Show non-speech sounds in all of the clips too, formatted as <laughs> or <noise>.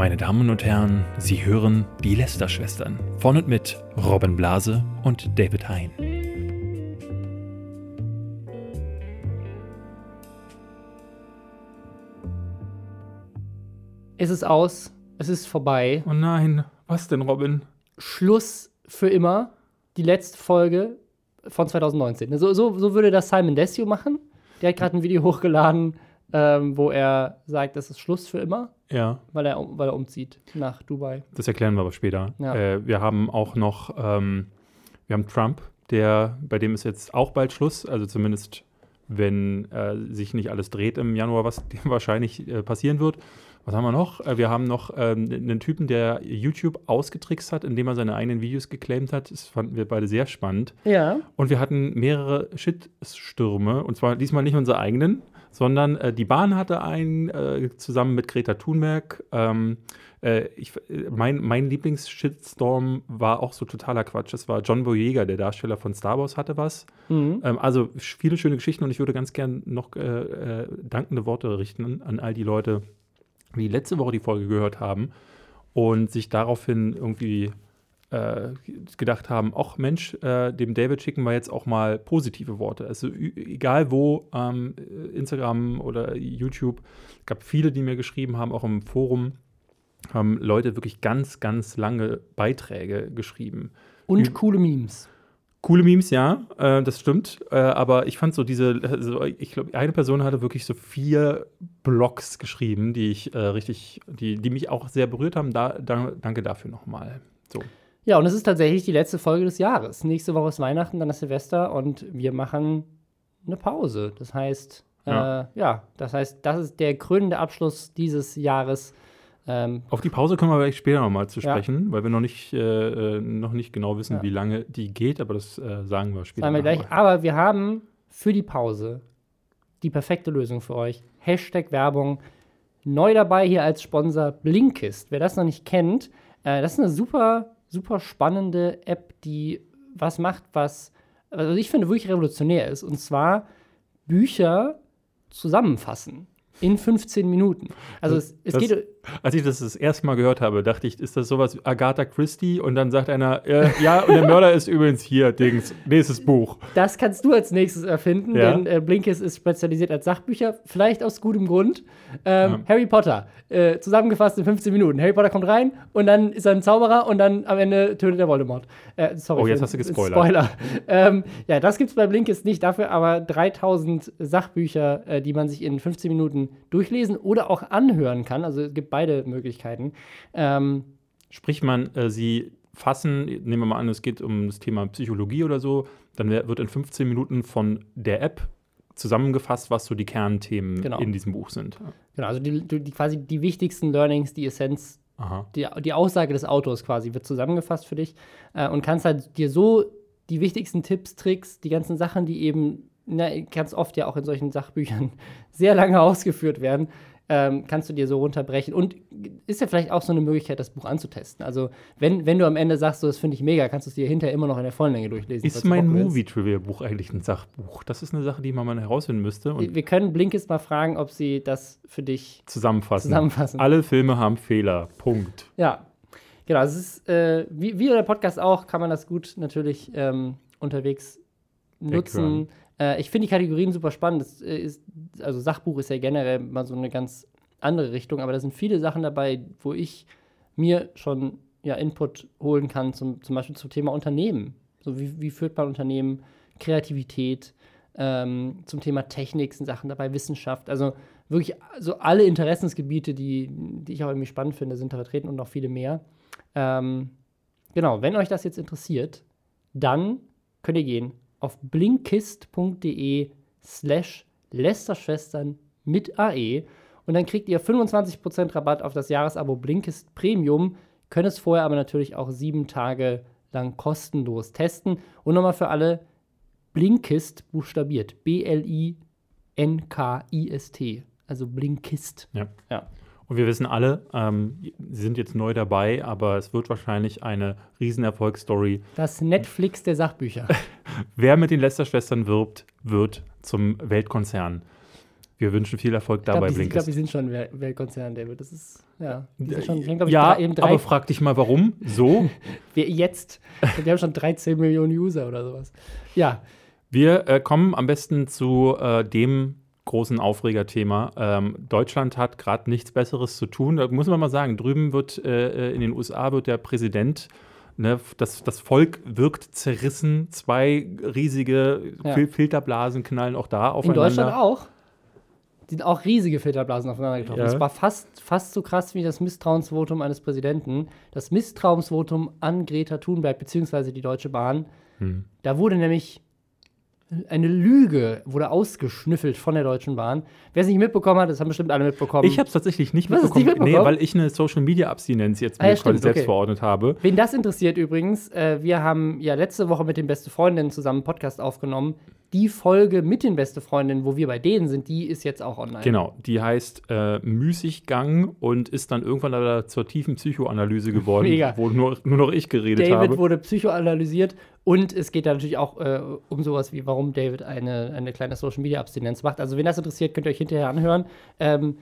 Meine Damen und Herren, Sie hören die Lester-Schwestern von und mit Robin Blase und David Hein. Es ist aus, es ist vorbei. Oh nein, was denn, Robin? Schluss für immer. Die letzte Folge von 2019. So, so, so würde das Simon Desio machen. Der hat gerade ein Video hochgeladen, ähm, wo er sagt, das ist Schluss für immer, Ja, weil er, weil er umzieht nach Dubai. das erklären wir aber später. Ja. Äh, wir haben auch noch, ähm, wir haben Trump, der, bei dem ist jetzt auch bald Schluss, also zumindest wenn äh, sich nicht alles dreht im Januar, was <laughs> wahrscheinlich äh, passieren wird. Was haben wir noch? Äh, wir haben noch ähm, einen Typen, der YouTube ausgetrickst hat, indem er seine eigenen Videos geclaimt hat. Das fanden wir beide sehr spannend. Ja. Und wir hatten mehrere Shitstürme, und zwar diesmal nicht unsere eigenen, sondern äh, die Bahn hatte einen äh, zusammen mit Greta Thunberg. Ähm, äh, ich, äh, mein mein Lieblings-Shitstorm war auch so totaler Quatsch. Das war John Boyega, der Darsteller von Star Wars, hatte was. Mhm. Ähm, also viele schöne Geschichten und ich würde ganz gern noch äh, äh, dankende Worte richten an all die Leute, die letzte Woche die Folge gehört haben und sich daraufhin irgendwie äh, gedacht haben, ach Mensch, äh, dem David schicken wir jetzt auch mal positive Worte. Also ü- egal wo, ähm, Instagram oder YouTube, es gab viele, die mir geschrieben haben, auch im Forum, haben Leute wirklich ganz, ganz lange Beiträge geschrieben. Und coole Memes. Coole Memes, ja, äh, das stimmt. Äh, aber ich fand so diese, also ich glaube, eine Person hatte wirklich so vier Blogs geschrieben, die ich äh, richtig, die, die mich auch sehr berührt haben. Da, da, danke dafür nochmal. So. Ja, und es ist tatsächlich die letzte Folge des Jahres. Nächste Woche ist Weihnachten, dann ist Silvester und wir machen eine Pause. Das heißt, Ja. Äh, ja, das heißt, das ist der krönende Abschluss dieses Jahres. Ähm, Auf die Pause kommen wir vielleicht später nochmal zu Ja. sprechen, weil wir noch nicht, äh, äh, noch nicht genau wissen, Ja. wie lange die geht, aber das äh, sagen wir später. sagen wir gleich. Aber wir haben für die Pause die perfekte Lösung für euch. Hashtag Werbung. Neu dabei hier als Sponsor Blinkist. Wer das noch nicht kennt, äh, das ist eine super, super spannende App, die was macht, was also ich finde wirklich revolutionär ist. Und zwar Bücher zusammenfassen in 15 Minuten. Also es, es Das- geht. Als ich das das erste Mal gehört habe, dachte ich, ist das sowas wie Agatha Christie? Und dann sagt einer, äh, ja, und der Mörder ist übrigens hier, Dings, nächstes Buch. Das kannst du als nächstes erfinden, Ja. denn äh, Blinkist ist spezialisiert als Sachbücher, vielleicht aus gutem Grund. Ähm, Ja. Harry Potter, äh, zusammengefasst in 15 Minuten. Harry Potter kommt rein und dann ist er ein Zauberer und dann am Ende tötet er Voldemort. Äh, sorry Oh, jetzt hast du gespoilert. Spoiler. ähm, ja, das gibt's bei Blinkist nicht, dafür aber 3000 Sachbücher, äh, die man sich in 15 Minuten durchlesen oder auch anhören kann. Also es gibt beide Möglichkeiten. Ähm, Sprich man, äh, sie fassen, nehmen wir mal an, es geht um das Thema Psychologie oder so, dann wird in 15 Minuten von der App zusammengefasst, was so die Kernthemen Genau. in diesem Buch sind. genau, also die, die, quasi die wichtigsten Learnings, die Essenz die, die Aussage des Autors quasi wird zusammengefasst für dich äh, und kannst halt dir so die wichtigsten Tipps, Tricks, die ganzen Sachen, die eben na, ganz oft ja auch in solchen Sachbüchern <laughs> sehr lange ausgeführt werden, ähm, kannst du dir so runterbrechen. Und ist ja vielleicht auch so eine Möglichkeit, das Buch anzutesten. Also, wenn, wenn du am Ende sagst, so, das finde ich mega, kannst du es dir hinterher immer noch in der vollen Länge durchlesen. Ist mein. Movie-Trivia-Buch eigentlich ein Sachbuch? Das ist eine Sache, die man mal herausfinden müsste und Wir können Blinkist mal fragen, ob sie das für dich zusammenfassen. zusammenfassen. Alle Filme haben Fehler. Punkt. Ja, genau. Es ist, äh, wie, wie der Podcast auch, kann man das gut natürlich ähm, unterwegs nutzen. Äh, ich finde die Kategorien super spannend. Äh, ist, also Sachbuch ist ja generell mal so eine ganz andere Richtung, aber da sind viele Sachen dabei, wo ich mir schon ja, Input holen kann, zum, zum Beispiel zum Thema Unternehmen. So wie, wie führt man Unternehmen, Kreativität, ähm, zum Thema Technik sind Sachen dabei, Wissenschaft. Also wirklich so alle Interessensgebiete, die, die ich auch irgendwie spannend finde, sind da vertreten und noch viele mehr. Ähm, genau, wenn euch das jetzt interessiert, dann könnt ihr gehen auf blinkist.de slash Lästerschwestern mit AE und dann kriegt ihr 25% Rabatt auf das Jahresabo Blinkist Premium, könnt es vorher aber natürlich auch sieben Tage lang kostenlos testen. Und nochmal für alle, Blinkist buchstabiert, B-L-I-N-K-I-S-T, also Blinkist. Ja. Ja. Und wir wissen alle, ähm, sie sind jetzt neu dabei, aber es wird wahrscheinlich eine Riesenerfolgsstory. Das Netflix der Sachbücher. <laughs> Wer mit den Lester-Schwestern wirbt, wird zum Weltkonzern. Wir wünschen viel Erfolg dabei, glaube, die, ich glaub, Blinkist. die sind schon Wel- Weltkonzern, David. Das ist, ja. Schon, ich, ja, drei, drei, aber frag dich mal, warum? So? <laughs> wir jetzt. Die haben schon 13 Millionen User oder sowas. Ja, Wir äh, kommen am besten zu äh, dem großen Aufregerthema. Ähm, Deutschland hat gerade nichts Besseres zu tun. Da muss man mal sagen, drüben wird äh, äh, in den USA wird der Präsident, ne, das, das Volk wirkt zerrissen. Zwei riesige Ja. Fil Filterblasen knallen auch da in aufeinander. Deutschland auch. Die sind auch riesige Filterblasen aufeinander getroffen. Ja. Das war fast, fast so krass wie das Misstrauensvotum eines Präsidenten. Das Misstrauensvotum an Greta Thunberg bzw. die Deutsche Bahn. Hm. Da wurde nämlich eine Lüge wurde ausgeschnüffelt von der Deutschen Bahn. Wer es nicht mitbekommen hat, das haben bestimmt alle mitbekommen. Ich habe es tatsächlich nicht mitbekommen. nicht mitbekommen? Nee, weil ich eine Social Media Abstinenz jetzt Ah, mir stimmt, selbst okay. verordnet habe. Wen das interessiert übrigens, äh, wir haben ja letzte Woche mit den Beste Freundinnen zusammen einen Podcast aufgenommen. Die Folge mit den Beste Freundinnen, wo wir bei denen sind, die ist jetzt auch online. Genau, die heißt äh, Müßiggang und ist dann irgendwann leider zur tiefen Psychoanalyse geworden, <laughs> Mega. wo nur, nur noch ich geredet David habe. wurde psychoanalysiert und es geht da natürlich auch äh, um sowas wie, warum David eine, eine kleine Social Media Abstinenz macht. Also, wenn das interessiert, könnt ihr euch hinterher anhören. Ähm,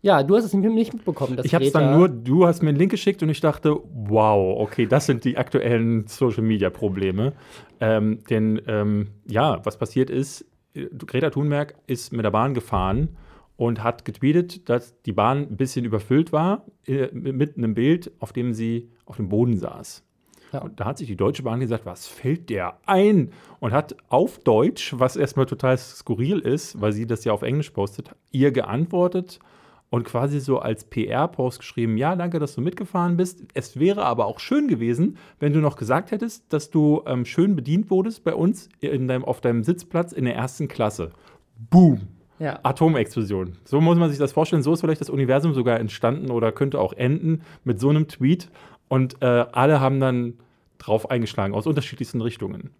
ja, du hast es nicht mitbekommen. Ich habe es dann nur, du hast mir einen Link geschickt und ich dachte, wow, okay, das sind die aktuellen Social Media Probleme. Ähm, denn ähm, ja, was passiert ist, äh, Greta Thunberg ist mit der Bahn gefahren und hat getweetet, dass die Bahn ein bisschen überfüllt war, äh, mit einem Bild, auf dem sie auf dem Boden saß. Ja. Und da hat sich die Deutsche Bahn gesagt, was fällt der ein? Und hat auf Deutsch, was erstmal total skurril ist, weil sie das ja auf Englisch postet, ihr geantwortet und quasi so als PR-Post geschrieben, ja, danke, dass du mitgefahren bist. Es wäre aber auch schön gewesen, wenn du noch gesagt hättest, dass du ähm, schön bedient wurdest bei uns in deinem, auf deinem Sitzplatz in der ersten Klasse. Boom. Ja. Atomexplosion. So muss man sich das vorstellen. So ist vielleicht das Universum sogar entstanden oder könnte auch enden mit so einem Tweet. Und äh, alle haben dann drauf eingeschlagen aus unterschiedlichsten Richtungen.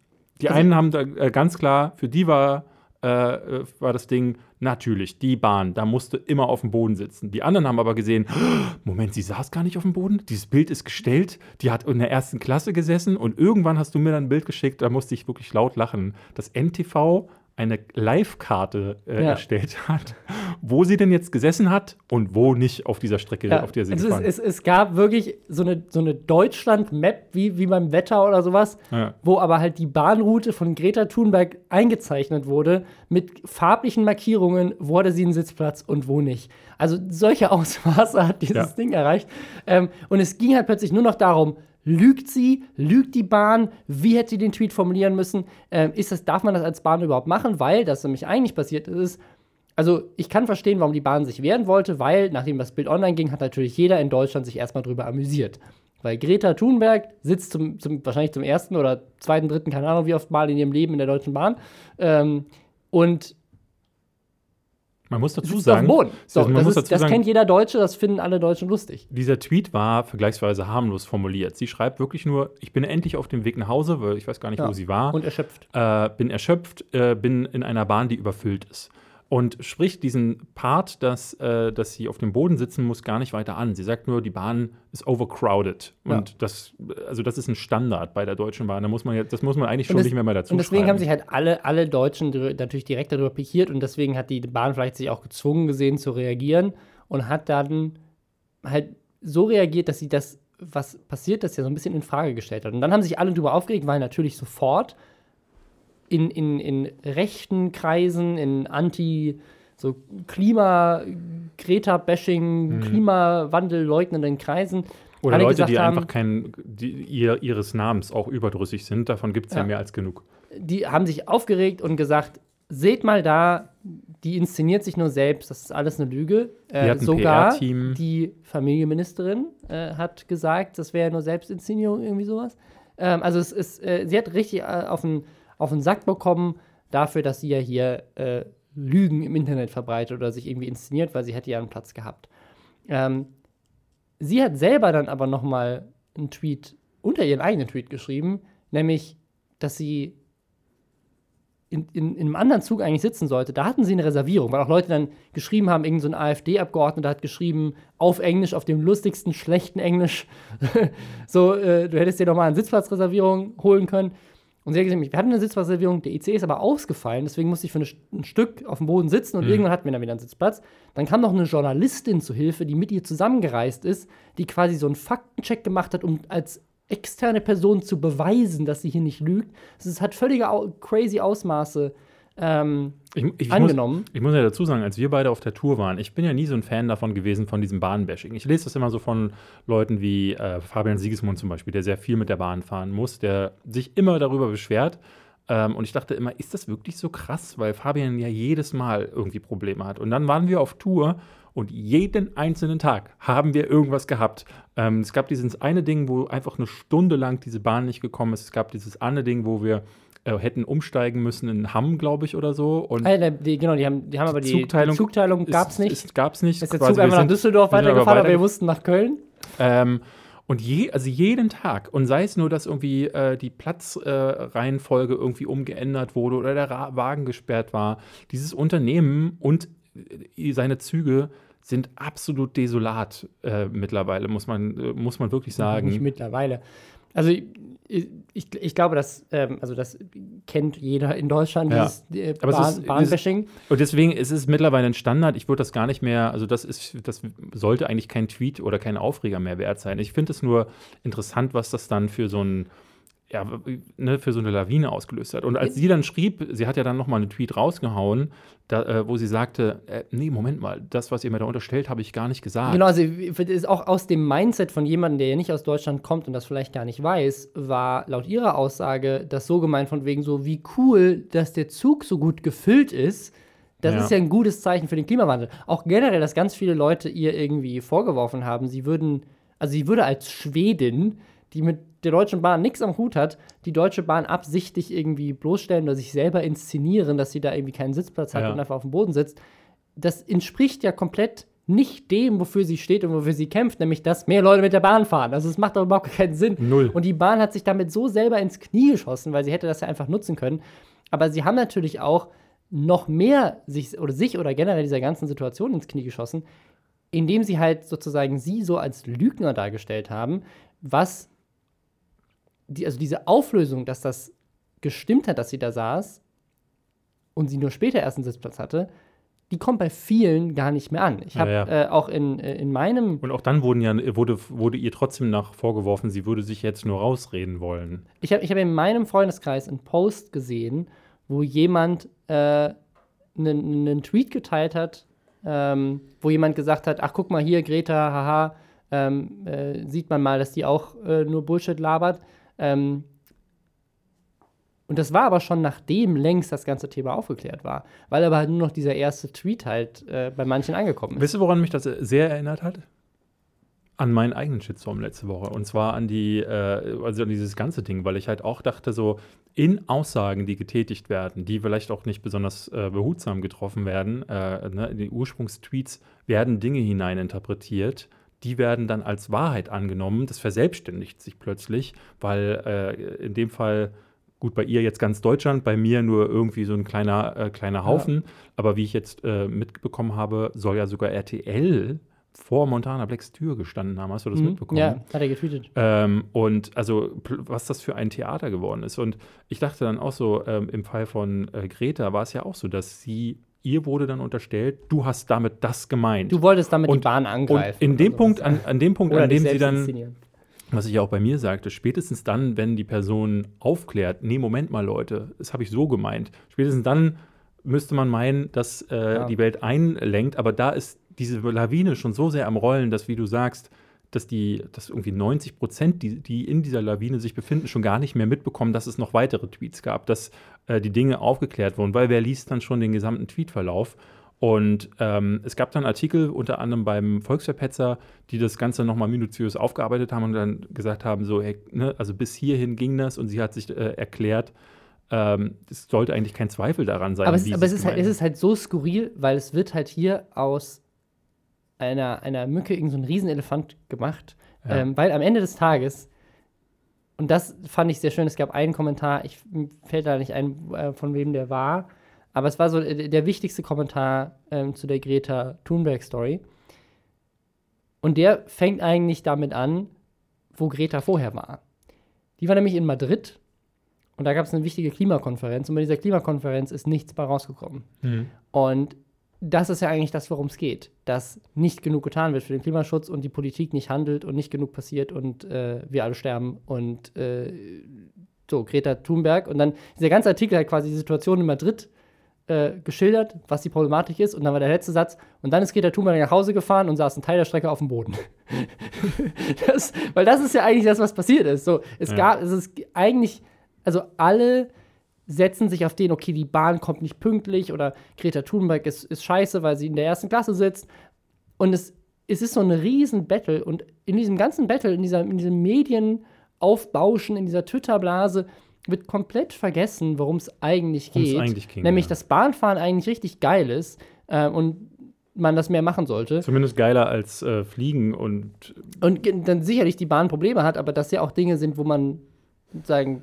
Die Also- einen haben da äh, ganz klar, für die war, äh, äh, war das Ding natürlich die Bahn. Da musste immer auf dem Boden sitzen. Die anderen haben aber gesehen, <gasps> Moment, sie saß gar nicht auf dem Boden. Dieses Bild ist gestellt. Die hat in der ersten Klasse gesessen und irgendwann hast du mir dann ein Bild geschickt. Da musste ich wirklich laut lachen. Das NTV eine Live-Karte äh, Ja. erstellt hat, wo sie denn jetzt gesessen hat und wo nicht auf dieser Strecke, Ja, auf der sie also gefahren es, es, es gab wirklich so eine, so eine Deutschland-Map, wie, wie beim Wetter oder sowas, Ja. wo aber halt die Bahnroute von Greta Thunberg eingezeichnet wurde mit farblichen Markierungen, wo hatte sie einen Sitzplatz und wo nicht. Also solche <laughs> Ausmaße hat dieses. Ding erreicht. Ähm, und es ging halt plötzlich nur noch darum, Lügt sie? Lügt die Bahn? Wie hätte sie den Tweet formulieren müssen? Ähm, ist das, darf man das als Bahn überhaupt machen? Weil das nämlich eigentlich passiert ist, also ich kann verstehen, warum die Bahn sich wehren wollte, weil nachdem das Bild online ging, hat natürlich jeder in Deutschland sich erstmal drüber amüsiert. Weil Greta Thunberg sitzt zum, zum, wahrscheinlich zum ersten oder zweiten, dritten, keine Ahnung wie oft mal in ihrem Leben in der Deutschen Bahn ähm, und Man muss dazu auf sagen, dem Boden. So, also das ist, das sagen, kennt jeder Deutsche, das finden alle Deutschen lustig. Dieser Tweet war vergleichsweise harmlos formuliert. Sie schreibt wirklich nur, ich bin endlich auf dem Weg nach Hause, weil ich weiß gar nicht, Ja. wo sie war. Und erschöpft. äh, bin erschöpft, äh, bin in einer Bahn, die überfüllt ist. Und spricht diesen Part, dass, äh, dass sie auf dem Boden sitzen muss, gar nicht weiter an. Sie sagt nur, die Bahn ist overcrowded. Ja. Und das, also das ist ein Standard bei der Deutschen Bahn. Da muss man jetzt, das muss man eigentlich schon das- nicht mehr mal dazu Und deswegen schreiben. haben sich halt alle, alle Deutschen natürlich direkt darüber pikiert und deswegen hat die Bahn vielleicht sich auch gezwungen gesehen zu reagieren und hat dann halt so reagiert, dass sie das, was passiert ist, ja so ein bisschen in Frage gestellt hat. Und dann haben sich alle darüber aufgeregt, weil natürlich sofort in, in, in rechten Kreisen, in Anti- so Klima, Greta-Bashing, Klimawandel leugnenden Kreisen. Oder Leute, die haben, einfach kein, die ihr, ihres Namens auch überdrüssig sind. Davon gibt es ja. Ja. mehr als genug. die haben sich aufgeregt und gesagt, seht mal da, die inszeniert sich nur selbst, das ist alles eine Lüge. Äh, sogar die Familienministerin äh, hat gesagt, das wäre nur Selbstinszenierung, irgendwie sowas. Ähm, also es ist, äh, sie hat richtig äh, auf den, auf den Sack bekommen dafür, dass sie ja hier äh, Lügen im Internet verbreitet oder sich irgendwie inszeniert, weil sie hätte ja einen Platz gehabt. Ähm, sie hat selber dann aber noch mal einen Tweet unter ihren eigenen Tweet geschrieben, nämlich, dass sie in, in, in einem anderen Zug eigentlich sitzen sollte. Da hatten sie eine Reservierung, weil auch Leute dann geschrieben haben, irgend so AfD-Abgeordneter hat geschrieben, auf Englisch, auf dem lustigsten, schlechten Englisch, <laughs> so, äh, du hättest dir noch mal eine Sitzplatzreservierung holen können. Und sie hat gesagt, wir hatten eine Sitzplatzreservierung, der IC ist aber ausgefallen, deswegen musste ich für ein Stück auf dem Boden sitzen und mhm. irgendwann hatten wir dann wieder einen Sitzplatz. Dann kam noch eine Journalistin zu Hilfe, die mit ihr zusammengereist ist, die quasi so einen Faktencheck gemacht hat, um als externe Person zu beweisen, dass sie hier nicht lügt. Es hat völlige crazy Ausmaße ähm, ich, ich angenommen. Muss, ich muss ja dazu sagen, als wir beide auf der Tour waren, ich bin ja nie so ein Fan davon gewesen, von diesem Bahnbashing. Ich lese das immer so von Leuten wie äh, Fabian Siegesmund zum Beispiel, der sehr viel mit der Bahn fahren muss, der sich immer darüber beschwert. Ähm, und ich dachte immer, ist das wirklich so krass? Weil Fabian ja jedes Mal irgendwie Probleme hat. Und dann waren wir auf Tour und jeden einzelnen Tag haben wir irgendwas gehabt. Ähm, es gab dieses eine Ding, wo einfach eine Stunde lang diese Bahn nicht gekommen ist. Es gab dieses andere Ding, wo wir äh, hätten umsteigen müssen in Hamm, glaube ich, oder so. Und ah, die, genau, die haben, die haben aber die Zugteilung, die Zugteilung gab es nicht. Gab es nicht. Ist der Zug einfach nach Düsseldorf weitergefahren, aber wir mussten nach Köln. Ähm, und je, also jeden Tag, und sei es nur, dass irgendwie äh, die Platzreihenfolge äh, irgendwie umgeändert wurde oder der Ra Wagen gesperrt war, dieses Unternehmen und äh, seine Züge sind absolut desolat äh, mittlerweile, muss man, äh, muss man wirklich sagen. Nicht mittlerweile. Also ich, ich, glaube, das, ähm, also das kennt jeder in Deutschland, ja. dieses äh, Bahn, Bahnbashing. Und deswegen ist es mittlerweile ein Standard. Ich würde das gar nicht mehr, also das ist, das sollte eigentlich kein Tweet oder kein Aufreger mehr wert sein. Ich finde es nur interessant, was das dann für so ein ja, ne, für so eine Lawine ausgelöst hat. Und als sie dann schrieb, sie hat ja dann nochmal einen Tweet rausgehauen, da, äh, wo sie sagte, äh, nee, Moment mal, das, was ihr mir da unterstellt, habe ich gar nicht gesagt. Genau, also ist auch aus dem Mindset von jemandem, der ja nicht aus Deutschland kommt und das vielleicht gar nicht weiß, war laut ihrer Aussage das so gemeint von wegen so, wie cool, dass der Zug so gut gefüllt ist. Das ja. ist ja ein gutes Zeichen für den Klimawandel. Auch generell, dass ganz viele Leute ihr irgendwie vorgeworfen haben, sie würden, also sie würde als Schwedin, die mit der Deutschen Bahn nichts am Hut hat, die Deutsche Bahn absichtlich irgendwie bloßstellen oder sich selber inszenieren, dass sie da irgendwie keinen Sitzplatz hat ja. und einfach auf dem Boden sitzt, das entspricht ja komplett nicht dem, wofür sie steht und wofür sie kämpft, nämlich dass mehr Leute mit der Bahn fahren. Also es macht doch überhaupt keinen Sinn. Null. Und die Bahn hat sich damit so selber ins Knie geschossen, weil sie hätte das ja einfach nutzen können. Aber sie haben natürlich auch noch mehr sich oder sich oder generell dieser ganzen Situation ins Knie geschossen, indem sie halt sozusagen sie so als Lügner dargestellt haben, was die, also diese Auflösung, dass das gestimmt hat, dass sie da saß und sie nur später erst einen Sitzplatz hatte, die kommt bei vielen gar nicht mehr an. Ich habe ja, ja. äh, auch in, äh, in meinem. Und auch dann wurden ja, wurde, wurde ihr trotzdem nach vorgeworfen, sie würde sich jetzt nur rausreden wollen. Ich habe ich hab in meinem Freundeskreis einen Post gesehen, wo jemand einen, äh, Tweet geteilt hat, ähm, wo jemand gesagt hat: Ach, guck mal hier, Greta, haha, ähm, äh, sieht man mal, dass die auch äh, nur Bullshit labert. Ähm, und das war aber schon nachdem längst das ganze Thema aufgeklärt war, weil aber halt nur noch dieser erste Tweet halt äh, bei manchen angekommen ist. Wisst ihr, woran mich das sehr erinnert hat? An meinen eigenen Shitstorm letzte Woche. Und zwar an die, äh, also an dieses ganze Ding, weil ich halt auch dachte, so in Aussagen, die getätigt werden, die vielleicht auch nicht besonders äh, behutsam getroffen werden, äh, ne, in die Ursprungstweets werden Dinge hineininterpretiert, die werden dann als Wahrheit angenommen. Das verselbstständigt sich plötzlich, weil äh, in dem Fall, gut, bei ihr jetzt ganz Deutschland, bei mir nur irgendwie so ein kleiner, äh, kleiner Haufen. Ja. Aber wie ich jetzt äh, mitbekommen habe, soll ja sogar RTL vor Montana Blacks Tür gestanden haben. Hast du das mhm. mitbekommen? Ja, hat er getweetet. Ähm, und also, was das für ein Theater geworden ist. Und ich dachte dann auch so, ähm, im Fall von äh, Greta war es ja auch so, dass sie ihr wurde dann unterstellt, du hast damit das gemeint. Du wolltest damit und, die Bahn angreifen. Und in dem Punkt, an, an, dem Punkt, an dem sie dann, was ich ja auch bei mir sagte, spätestens dann, wenn die Person aufklärt, nee, Moment mal, Leute, das habe ich so gemeint. Spätestens dann müsste man meinen, dass äh, ja. die Welt einlenkt, aber da ist diese Lawine schon so sehr am Rollen, dass, wie du sagst, dass die, dass irgendwie 90 Prozent, die, die in dieser Lawine sich befinden, schon gar nicht mehr mitbekommen, dass es noch weitere Tweets gab, dass äh, die Dinge aufgeklärt wurden, weil wer liest dann schon den gesamten Tweetverlauf? Und ähm, es gab dann Artikel, unter anderem beim Volksverpetzer, die das Ganze nochmal minutiös aufgearbeitet haben und dann gesagt haben, so, hey, ne, also bis hierhin ging das und sie hat sich äh, erklärt, ähm, es sollte eigentlich kein Zweifel daran sein. Aber, es, aber es, ist halt, es ist halt so skurril, weil es wird halt hier aus einer, einer Mücke irgendein so Riesenelefant gemacht. Ja. Ähm, weil am Ende des Tages, und das fand ich sehr schön, es gab einen Kommentar, ich fällt da nicht ein, äh, von wem der war, aber es war so äh, der wichtigste Kommentar ähm, zu der Greta Thunberg-Story. Und der fängt eigentlich damit an, wo Greta vorher war. Die war nämlich in Madrid Und da gab es eine wichtige Klimakonferenz. Und bei dieser Klimakonferenz ist nichts bei rausgekommen. Mhm. Und das ist ja eigentlich das, worum es geht. Dass nicht genug getan wird für den Klimaschutz und die Politik nicht handelt und nicht genug passiert und äh, wir alle sterben. Und äh, so, Greta Thunberg. Und dann dieser ganze Artikel hat quasi die Situation in Madrid äh, geschildert, was die Problematik ist. Und dann war der letzte Satz. Und dann ist Greta Thunberg nach Hause gefahren und saß einen Teil der Strecke auf dem Boden. <laughs> das, weil das ist ja eigentlich das, was passiert ist. So, es Ja. gab, es ist eigentlich, also alle setzen sich auf den, okay, die Bahn kommt nicht pünktlich oder Greta Thunberg ist, ist scheiße, weil sie in der ersten Klasse sitzt. Und es, es ist so ein riesen Battle. Und in diesem ganzen Battle, in, dieser, in diesem Medienaufbauschen, in dieser Twitter-Blase, wird komplett vergessen, worum es eigentlich geht. eigentlich ging, Nämlich, ja. dass Bahnfahren eigentlich richtig geil ist äh, und man das mehr machen sollte. Zumindest geiler als äh, Fliegen und Und dann sicherlich die Bahn Probleme hat, aber das ja auch Dinge sind, wo man sagen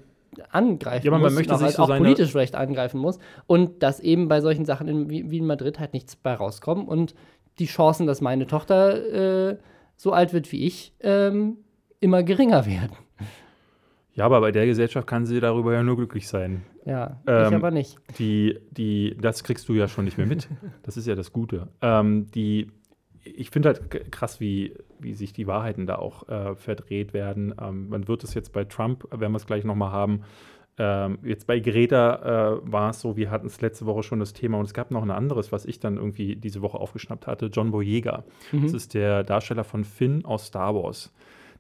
angreifen Ja, aber man muss möchte sich halt so auch politisch vielleicht angreifen muss und dass eben bei solchen Sachen in, wie, wie in Madrid halt nichts bei rauskommt und die Chancen, dass meine Tochter äh, so alt wird wie ich, ähm, immer geringer werden. ja, aber bei der Gesellschaft kann sie darüber ja nur glücklich sein. Ja, Ähm, ich aber nicht. Die, die, das kriegst du ja schon nicht mehr mit. Das ist ja das Gute. Ähm, die, ich finde halt krass, wie, wie sich die Wahrheiten da auch äh, verdreht werden. Ähm, man wird es jetzt bei Trump, werden wir es gleich nochmal haben. Ähm, jetzt bei Greta äh, war es so, wir hatten es letzte Woche schon das Thema und es gab noch ein anderes, was ich dann irgendwie diese Woche aufgeschnappt hatte. John Boyega. Das ist der Darsteller von Finn aus Star Wars.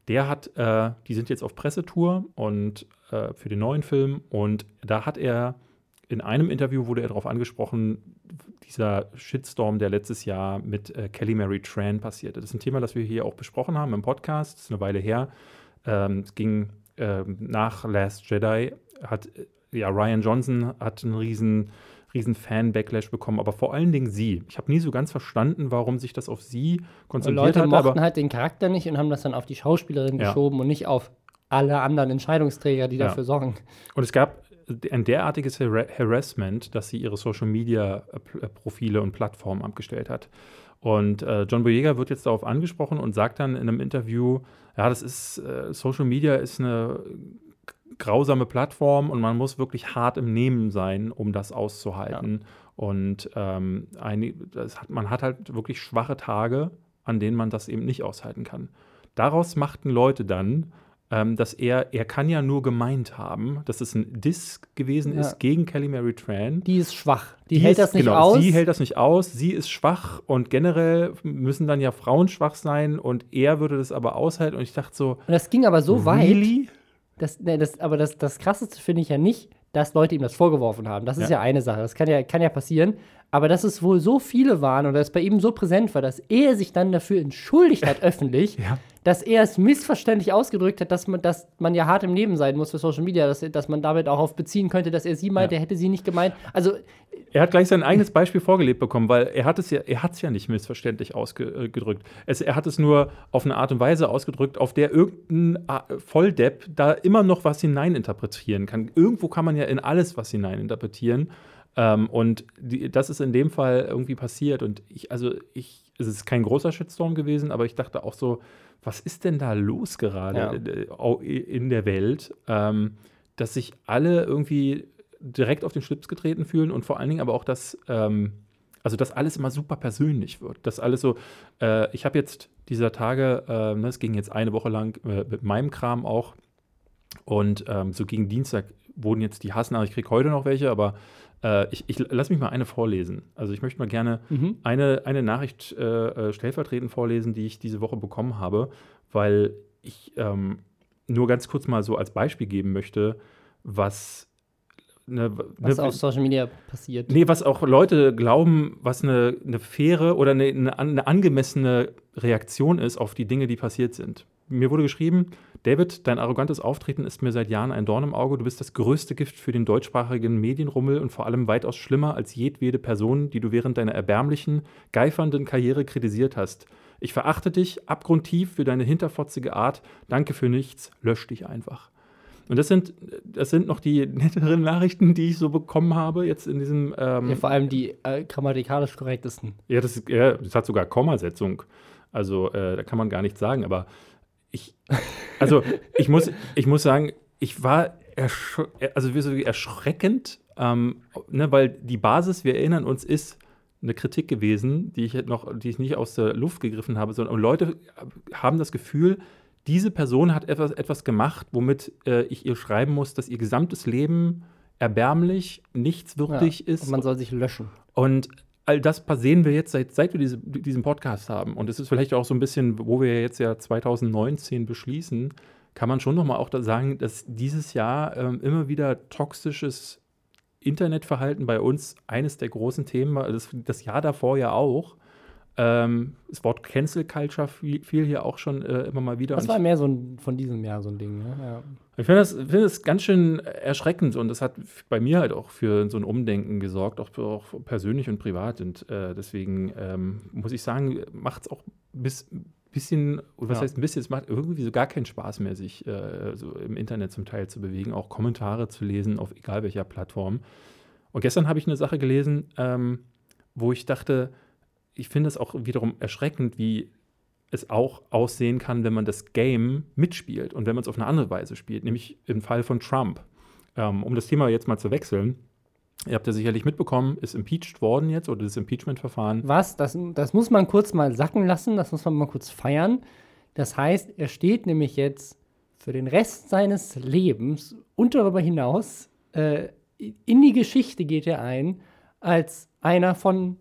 Der hat, äh, die sind jetzt auf Pressetour und äh, für den neuen Film und da hat er in einem Interview wurde er darauf angesprochen, dieser Shitstorm, der letztes Jahr mit äh, Kelly Mary Tran passierte. Das ist ein Thema, das wir hier auch besprochen haben im Podcast. Das ist eine Weile her. Ähm, es ging ähm, nach Last Jedi. Hat äh, ja Ryan Johnson hat einen riesen riesen Fan-Backlash bekommen, aber vor allen Dingen sie. Ich habe nie so ganz verstanden, warum sich das auf sie konzentriert Leute hat. mochten Aber halt den Charakter nicht und haben das dann auf die Schauspielerin Ja. geschoben und nicht auf alle anderen Entscheidungsträger, die Ja. dafür sorgen. Und es gab ein derartiges Har Harassment, dass sie ihre Social-Media-Profile und Plattformen abgestellt hat. Und äh, John Boyega wird jetzt darauf angesprochen und sagt dann in einem Interview, ja, das ist, äh, Social Media ist eine grausame Plattform und man muss wirklich hart im Nehmen sein, um das auszuhalten. Und ähm, ein, hat, man hat halt wirklich schwache Tage, an denen man das eben nicht aushalten kann. Daraus machten Leute dann, ähm, dass er, er kann ja nur gemeint haben, dass es ein Diss gewesen Ja. ist gegen Kelly Mary Tran. Die ist schwach. Die, hält ist- das nicht genau, aus. Sie hält das nicht aus, sie ist schwach und generell müssen dann ja Frauen schwach sein und er würde das aber aushalten. Und ich dachte so, und das ging aber so weit. really? Das, ne, das, aber das, das Krasseste finde ich ja nicht, dass Leute ihm das vorgeworfen haben. Das ist Ja. ja, eine Sache. Das kann ja, kann ja passieren. Aber dass es wohl so viele waren und dass es bei ihm so präsent war, dass er sich dann dafür entschuldigt hat, <laughs> öffentlich, Ja. Dass er es missverständlich ausgedrückt hat, dass man, dass man ja hart im Leben sein muss für Social Media, dass, dass man damit auch auf beziehen könnte, dass er sie meint, Ja. er hätte sie nicht gemeint. Also, Er hat gleich sein eigenes Beispiel vorgelebt bekommen, weil er hat es ja, er hat es ja nicht missverständlich ausgedrückt. Es, er hat es nur auf eine Art und Weise ausgedrückt, auf der irgendein äh, Volldepp da immer noch was hineininterpretieren kann. Irgendwo kann man ja in alles was hineininterpretieren. Ähm, und die, das ist in dem Fall irgendwie passiert. Und ich, also ich, es ist kein großer Shitstorm gewesen, aber ich dachte auch so, was ist denn da los gerade Ja. äh, in der Welt, ähm, dass sich alle irgendwie direkt auf den Schlips getreten fühlen und vor allen Dingen aber auch, dass, ähm, also dass alles immer super persönlich wird. Dass alles so, äh, ich habe jetzt dieser Tage, äh, ne, es ging jetzt eine Woche lang äh, mit meinem Kram auch und ähm, so gegen Dienstag wurden jetzt die Hassnachrichten, ich kriege heute noch welche, aber äh, ich, ich lass mich mal eine vorlesen. Also ich möchte mal gerne mhm. eine, eine Nachricht äh, äh, stellvertretend vorlesen, die ich diese Woche bekommen habe, weil ich ähm, nur ganz kurz mal so als Beispiel geben möchte, was ne, was auf Social Media passiert. Nee, was auch Leute glauben, was eine, eine faire oder eine, eine, eine angemessene Reaktion ist auf die Dinge, die passiert sind. Mir wurde geschrieben, David, dein arrogantes Auftreten ist mir seit Jahren ein Dorn im Auge. Du bist das größte Gift für den deutschsprachigen Medienrummel und vor allem weitaus schlimmer als jedwede Person, die du während deiner erbärmlichen, geifernden Karriere kritisiert hast. Ich verachte dich abgrundtief für deine hinterfotzige Art. Danke für nichts. Lösch dich einfach. Und das sind, das sind noch die <laughs> netteren Nachrichten, die ich so bekommen habe jetzt in diesem. Ähm, Ja, vor allem die äh, grammatikalisch korrektesten. ja, das, ist, ja, das hat sogar Kommasetzung. Also äh, da kann man gar nichts sagen. Aber ich, also ich muss, ich muss sagen, ich war ersch also erschreckend, ähm, ne, weil die Basis, wir erinnern uns, ist eine Kritik gewesen, die ich noch, die ich nicht aus der Luft gegriffen habe, sondern Leute haben das Gefühl, diese Person hat etwas, etwas gemacht, womit äh, ich ihr schreiben muss, dass ihr gesamtes Leben erbärmlich, nichtswürdig ja, ist. Und man soll sich löschen. Und all das sehen wir jetzt, seit, seit wir diese, diesen Podcast haben. Und es ist vielleicht auch so ein bisschen, wo wir jetzt ja 2019 beschließen, kann man schon noch mal auch da sagen, dass dieses Jahr ähm, immer wieder toxisches Internetverhalten bei uns eines der großen Themen war. Das, das Jahr davor ja auch. Ähm, das Wort Cancel Culture fiel, hier auch schon äh, immer mal wieder. Das war mehr so ein, von diesem Jahr so ein Ding. Ne? Ja. Ich finde das, find das ganz schön erschreckend und das hat bei mir halt auch für so ein Umdenken gesorgt, auch, auch persönlich und privat. Und äh, deswegen ähm, muss ich sagen, macht es auch bis, bisschen, was ja. heißt ein bisschen, es macht irgendwie so gar keinen Spaß mehr, sich äh, so im Internet zum Teil zu bewegen, auch Kommentare zu lesen auf egal welcher Plattform. Und gestern habe ich eine Sache gelesen, ähm, wo ich dachte, ich finde es auch wiederum erschreckend, wie es auch aussehen kann, wenn man das Game mitspielt und wenn man es auf eine andere Weise spielt, nämlich im Fall von Trump. Ähm, um das Thema jetzt mal zu wechseln, Ihr habt ja sicherlich mitbekommen, ist impeached worden jetzt oder das Impeachment-Verfahren. Was? Das, das muss man kurz mal sacken lassen, das muss man mal kurz feiern. Das heißt, er steht nämlich jetzt für den Rest seines Lebens und darüber hinaus äh, in die Geschichte geht er ein als einer von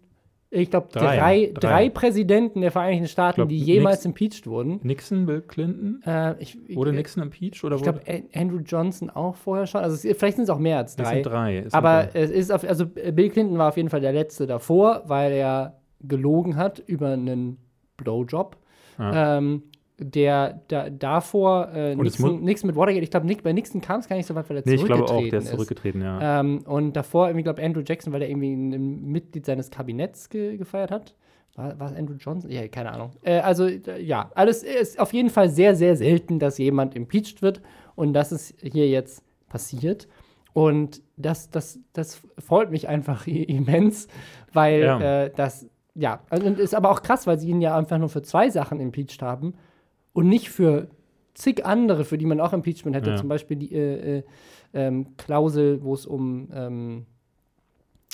ich glaube, drei, drei, drei, Präsidenten der Vereinigten Staaten, glaub, die jemals Nix, impeached wurden. Nixon, Bill Clinton? Äh, ich, wurde Nixon impeached? Oder ich glaube, Andrew Johnson auch vorher schon. Also es, vielleicht sind es auch mehr als drei. Es sind drei. Es Aber sind drei. es ist auf, also Bill Clinton war auf jeden Fall der letzte davor, weil er gelogen hat über einen Blowjob. Ja. Ähm, der da, davor äh, Nixon, Nixon, mit Watergate, ich glaube, bei Nixon kam es gar nicht so weit, weil er nee, zurückgetreten ist. ich glaube auch, der ist zurückgetreten, ja. Ähm, und davor, irgendwie, glaube Andrew Jackson, weil er irgendwie ein Mitglied seines Kabinetts ge gefeiert hat. War, war es Andrew Johnson? Ja, keine Ahnung. Äh, also, äh, ja, alles ist auf jeden Fall sehr, sehr selten, dass jemand impeached wird. Und das ist hier jetzt passiert. Und das, das, das freut mich einfach immens, weil ja. äh, das, ja, und ist aber auch krass, weil sie ihn ja einfach nur für zwei Sachen impeached haben und nicht für zig andere, für die man auch Impeachment hätte. Ja. Zum Beispiel die äh, äh, ähm, Klausel, wo es um ähm,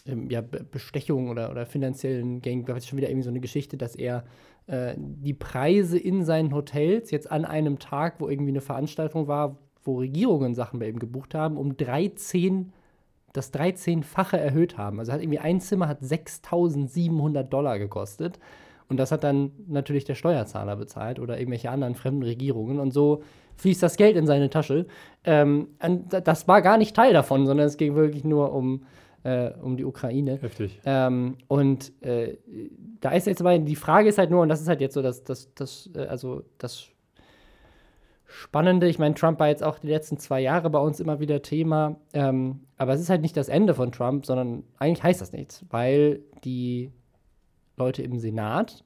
ähm, ja, Bestechung oder, oder finanziellen Gang, da ist schon wieder irgendwie so eine Geschichte, dass er äh, die Preise in seinen Hotels jetzt an einem Tag, wo irgendwie eine Veranstaltung war, wo Regierungen Sachen bei ihm gebucht haben, um 13 das 13-fache erhöht haben. Also hat irgendwie ein Zimmer hat 6.700 Dollar gekostet. Und das hat dann natürlich der Steuerzahler bezahlt oder irgendwelche anderen fremden Regierungen. Und so fließt das Geld in seine Tasche. Ähm, das war gar nicht Teil davon, sondern es ging wirklich nur um, äh, um die Ukraine. Heftig. Ähm, und äh, da ist jetzt aber die Frage ist halt nur, und das ist halt jetzt so, dass das, das, äh, also das Spannende, ich meine, Trump war jetzt auch die letzten zwei Jahre bei uns immer wieder Thema, ähm, aber es ist halt nicht das Ende von Trump, sondern eigentlich heißt das nichts, weil die Leute im Senat.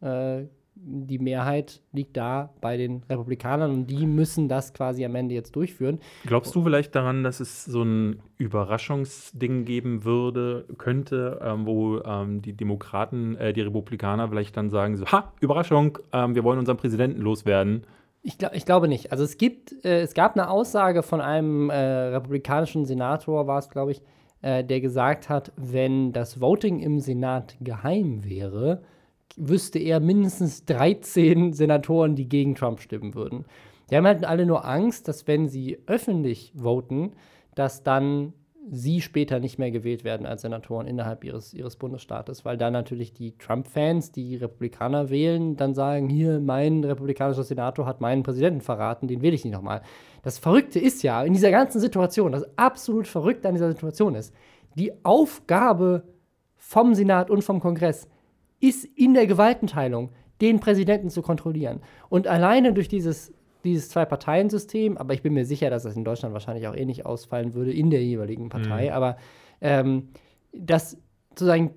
Äh, die Mehrheit liegt da bei den Republikanern und die müssen das quasi am Ende jetzt durchführen. Glaubst du vielleicht daran, dass es so ein Überraschungsding geben würde, könnte, ähm, wo ähm, die Demokraten, äh, die Republikaner vielleicht dann sagen so, ha, Überraschung, ähm, wir wollen unseren Präsidenten loswerden? Ich, glaub, ich glaube nicht. Also es gibt, äh, es gab eine Aussage von einem äh, republikanischen Senator, war es, glaube ich, äh, der gesagt hat, wenn das Voting im Senat geheim wäre, wüsste er mindestens 13 <laughs> Senatoren, die gegen Trump stimmen würden. Die haben halt alle nur Angst, dass wenn sie öffentlich voten, dass dann sie später nicht mehr gewählt werden als Senatoren innerhalb ihres, ihres Bundesstaates, weil dann natürlich die Trump-Fans, die Republikaner wählen, dann sagen, hier, mein republikanischer Senator hat meinen Präsidenten verraten, den wähle ich nicht nochmal. Das Verrückte ist ja, in dieser ganzen Situation, das absolut Verrückte an dieser Situation ist, die Aufgabe vom Senat und vom Kongress ist in der Gewaltenteilung, den Präsidenten zu kontrollieren. Und alleine durch dieses, dieses Zwei-Parteien-System, aber ich bin mir sicher, dass das in Deutschland wahrscheinlich auch ähnlich ausfallen würde in der jeweiligen Partei, mhm. aber ähm, das sozusagen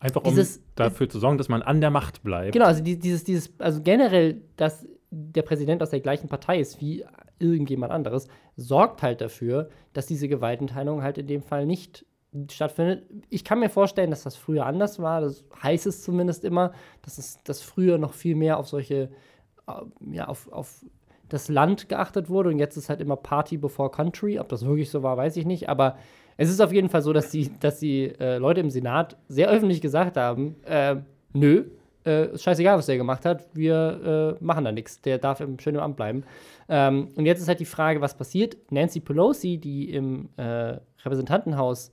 Einfach um dieses, dafür zu sorgen, dass man an der Macht bleibt. Genau, also dieses, dieses, also generell, dass der Präsident aus der gleichen Partei ist wie irgendjemand anderes, sorgt halt dafür, dass diese Gewaltenteilung halt in dem Fall nicht stattfindet. Ich kann mir vorstellen, dass das früher anders war. Das heißt es zumindest immer, dass es das früher noch viel mehr auf solche, äh, ja, auf, auf das Land geachtet wurde und jetzt ist halt immer Party before Country. Ob das wirklich so war, weiß ich nicht, aber es ist auf jeden Fall so, dass die, dass die äh, Leute im Senat sehr <laughs> öffentlich gesagt haben, äh, nö, äh, scheißegal, was der gemacht hat, wir äh, machen da nichts, der darf im, schön im Amt bleiben. Ähm, und jetzt ist halt die Frage, was passiert. Nancy Pelosi, die im äh, Repräsentantenhaus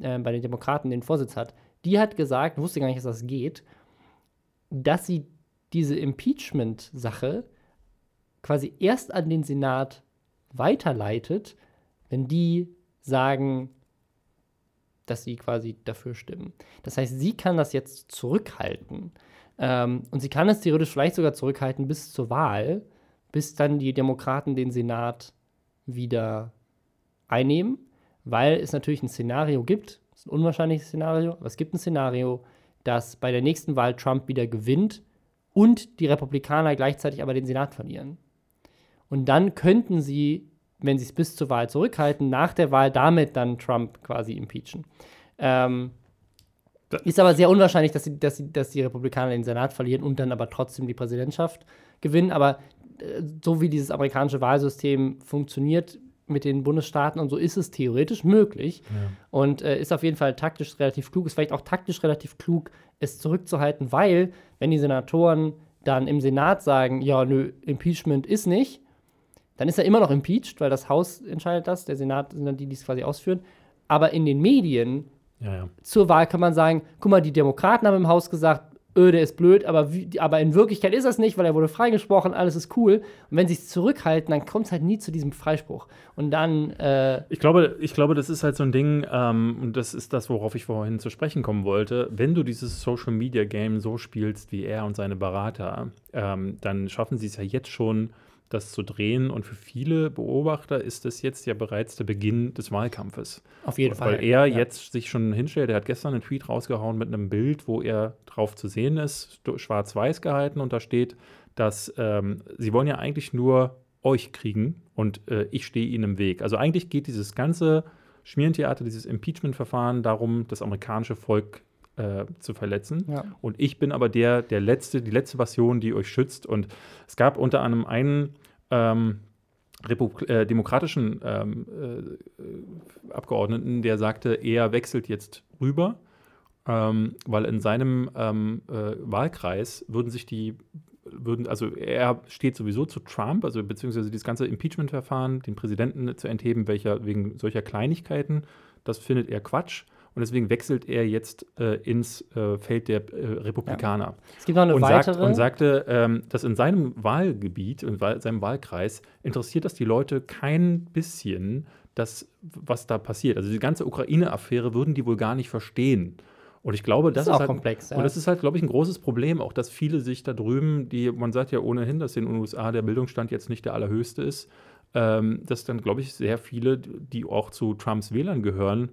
äh, bei den Demokraten den Vorsitz hat, die hat gesagt, wusste gar nicht, dass das geht, dass sie diese Impeachment-Sache quasi erst an den Senat weiterleitet, wenn die sagen, dass sie quasi dafür stimmen. Das heißt, sie kann das jetzt zurückhalten. Ähm, und sie kann es theoretisch vielleicht sogar zurückhalten bis zur Wahl, bis dann die Demokraten den Senat wieder einnehmen, weil es natürlich ein Szenario gibt, ein unwahrscheinliches Szenario, aber es gibt ein Szenario, dass bei der nächsten Wahl Trump wieder gewinnt und die Republikaner gleichzeitig aber den Senat verlieren. Und dann könnten sie, wenn sie es bis zur Wahl zurückhalten, nach der Wahl damit dann Trump quasi impeachen. Ähm, ist aber sehr unwahrscheinlich, dass, sie, dass, sie, dass die Republikaner den Senat verlieren und dann aber trotzdem die Präsidentschaft gewinnen. Aber äh, so wie dieses amerikanische Wahlsystem funktioniert mit den Bundesstaaten und so, ist es theoretisch möglich. Ja. Und äh, ist auf jeden Fall taktisch relativ klug. Ist vielleicht auch taktisch relativ klug, es zurückzuhalten, weil, wenn die Senatoren dann im Senat sagen, ja, nö, Impeachment ist nicht, dann ist er immer noch impeached, weil das Haus entscheidet das, der Senat sind dann die, die es quasi ausführen. Aber in den Medien ja, ja. zur Wahl kann man sagen, guck mal, die Demokraten haben im Haus gesagt, öh, der ist blöd, aber, wie, aber in Wirklichkeit ist das nicht, weil er wurde freigesprochen, alles ist cool. Und wenn sie es zurückhalten, dann kommt es halt nie zu diesem Freispruch. Und dann. Äh ich, glaube, ich glaube, das ist halt so ein Ding, ähm, und das ist das, worauf ich vorhin zu sprechen kommen wollte. Wenn du dieses Social Media Game so spielst wie er und seine Berater, ähm, dann schaffen sie es ja jetzt schon das zu drehen. Und für viele Beobachter ist das jetzt ja bereits der Beginn des Wahlkampfes. Auf jeden Fall. Weil er ja. jetzt sich schon hinstellt. Er hat gestern einen Tweet rausgehauen mit einem Bild, wo er drauf zu sehen ist, schwarz-weiß gehalten. Und da steht, dass ähm, sie wollen ja eigentlich nur euch kriegen und äh, ich stehe ihnen im Weg. Also eigentlich geht dieses ganze Schmierentheater, dieses Impeachment-Verfahren darum, das amerikanische Volk äh, zu verletzen. Ja. Und ich bin aber der, der letzte, die letzte Passion, die euch schützt. Und es gab unter anderem einen ähm, äh, demokratischen ähm, äh, Abgeordneten, der sagte, er wechselt jetzt rüber, ähm, weil in seinem ähm, äh, Wahlkreis würden sich die würden, also er steht sowieso zu Trump, also beziehungsweise dieses ganze Impeachment-Verfahren, den Präsidenten zu entheben, welcher wegen solcher Kleinigkeiten, das findet er Quatsch und deswegen wechselt er jetzt äh, ins äh, Feld der äh, Republikaner. Ja. Es gibt noch eine und weitere. Sagt, und sagte, ähm, dass in seinem Wahlgebiet, in seinem Wahlkreis, interessiert das die Leute kein bisschen, das, was da passiert. Also die ganze Ukraine-Affäre würden die wohl gar nicht verstehen. Und ich glaube, das, das ist, auch halt, komplex. Ja. Und das ist halt, glaube ich, ein großes Problem, auch dass viele sich da drüben, die, man sagt ja ohnehin, dass in den USA der Bildungsstand jetzt nicht der allerhöchste ist, ähm, dass dann, glaube ich, sehr viele, die auch zu Trumps Wählern gehören,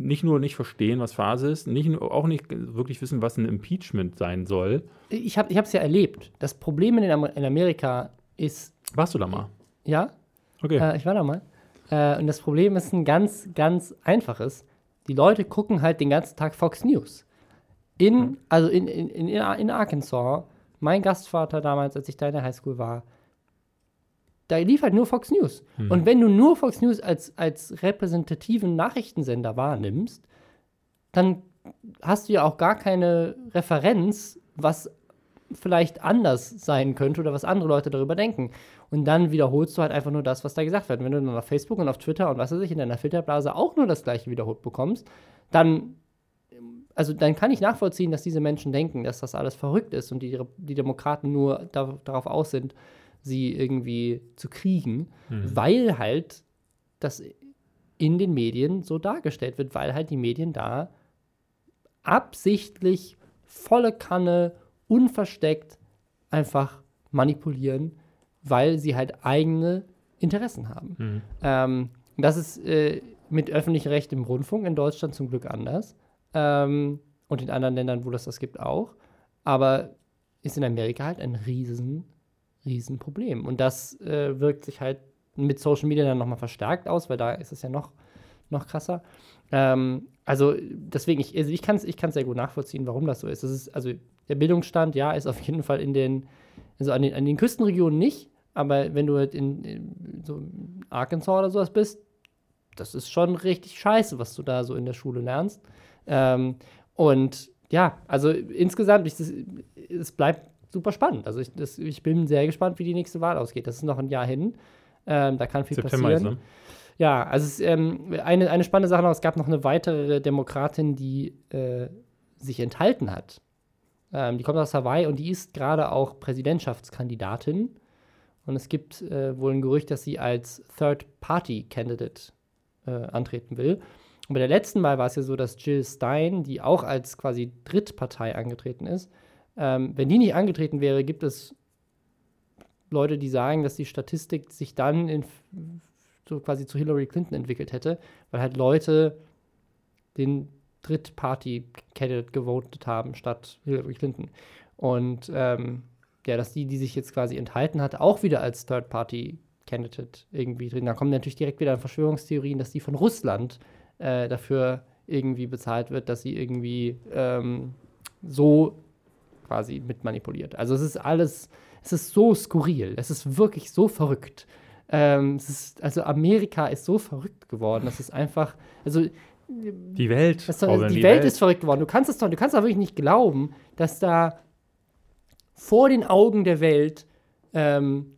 nicht nur nicht verstehen, was Phase ist, nicht, auch nicht wirklich wissen, was ein Impeachment sein soll. Ich habe es ja erlebt. Das Problem in, Amer in, Amerika ist. Warst du da mal? Ja. Okay. Äh, ich war da mal. Äh, und das Problem ist ein ganz, ganz einfaches. Die Leute gucken halt den ganzen Tag Fox News. In, mhm. also in, in, in, in Arkansas, mein Gastvater damals, als ich da in der Highschool war, da lief halt nur Fox News. Mhm. Und wenn du nur Fox News als, als repräsentativen Nachrichtensender wahrnimmst, dann hast du ja auch gar keine Referenz, was vielleicht anders sein könnte oder was andere Leute darüber denken. Und dann wiederholst du halt einfach nur das, was da gesagt wird. Wenn du dann auf Facebook und auf Twitter und was weiß ich in deiner Filterblase auch nur das gleiche wiederholt bekommst, dann also dann kann ich nachvollziehen, dass diese Menschen denken, dass das alles verrückt ist und die, die Demokraten nur da, darauf aus sind, sie irgendwie zu kriegen, mhm. weil halt das in den Medien so dargestellt wird, weil halt die Medien da absichtlich volle Kanne, unversteckt einfach manipulieren, weil sie halt eigene Interessen haben. Mhm. Ähm, das ist äh, mit öffentlichem Recht im Rundfunk in Deutschland zum Glück anders. Ähm, und in anderen Ländern, wo das das gibt, auch. Aber ist in Amerika halt ein riesen Riesenproblem. Und das äh, wirkt sich halt mit Social Media dann nochmal verstärkt aus, weil da ist es ja noch, noch krasser. Ähm, also deswegen, ich, also ich kann es ich sehr gut nachvollziehen, warum das so ist. Das ist. Also der Bildungsstand, ja, ist auf jeden Fall in den, also an den, an den Küstenregionen nicht, aber wenn du halt in, in so Arkansas oder sowas bist, das ist schon richtig scheiße, was du da so in der Schule lernst. Ähm, und ja, also insgesamt, ich, das, es bleibt super spannend. Also ich, das, ich bin sehr gespannt, wie die nächste Wahl ausgeht. Das ist noch ein Jahr hin. Ähm, da kann viel September passieren. Ist, ne? Ja, also es, ähm, eine, eine spannende Sache noch, es gab noch eine weitere Demokratin, die äh, sich enthalten hat. Ähm, die kommt aus Hawaii und die ist gerade auch Präsidentschaftskandidatin. Und es gibt äh, wohl ein Gerücht, dass sie als Third-Party-Candidate äh, antreten will. Und bei der letzten Wahl war es ja so, dass Jill Stein, die auch als quasi Drittpartei angetreten ist, ähm, wenn die nicht angetreten wäre, gibt es Leute, die sagen, dass die Statistik sich dann in, so quasi zu Hillary Clinton entwickelt hätte, weil halt Leute den Drittparty-Candidate gewotet haben statt Hillary Clinton. Und ähm, ja, dass die, die sich jetzt quasi enthalten hat, auch wieder als Third-Party-Candidate irgendwie drin. Da kommen natürlich direkt wieder Verschwörungstheorien, dass die von Russland äh, dafür irgendwie bezahlt wird, dass sie irgendwie ähm, so quasi mit manipuliert. Also es ist alles, es ist so skurril, es ist wirklich so verrückt. Ähm, ist, also Amerika ist so verrückt geworden, das ist einfach, also die Welt. Das, die, die Welt, Welt, ist verrückt geworden. Du kannst es doch, du kannst doch wirklich nicht glauben, dass da vor den Augen der Welt ähm,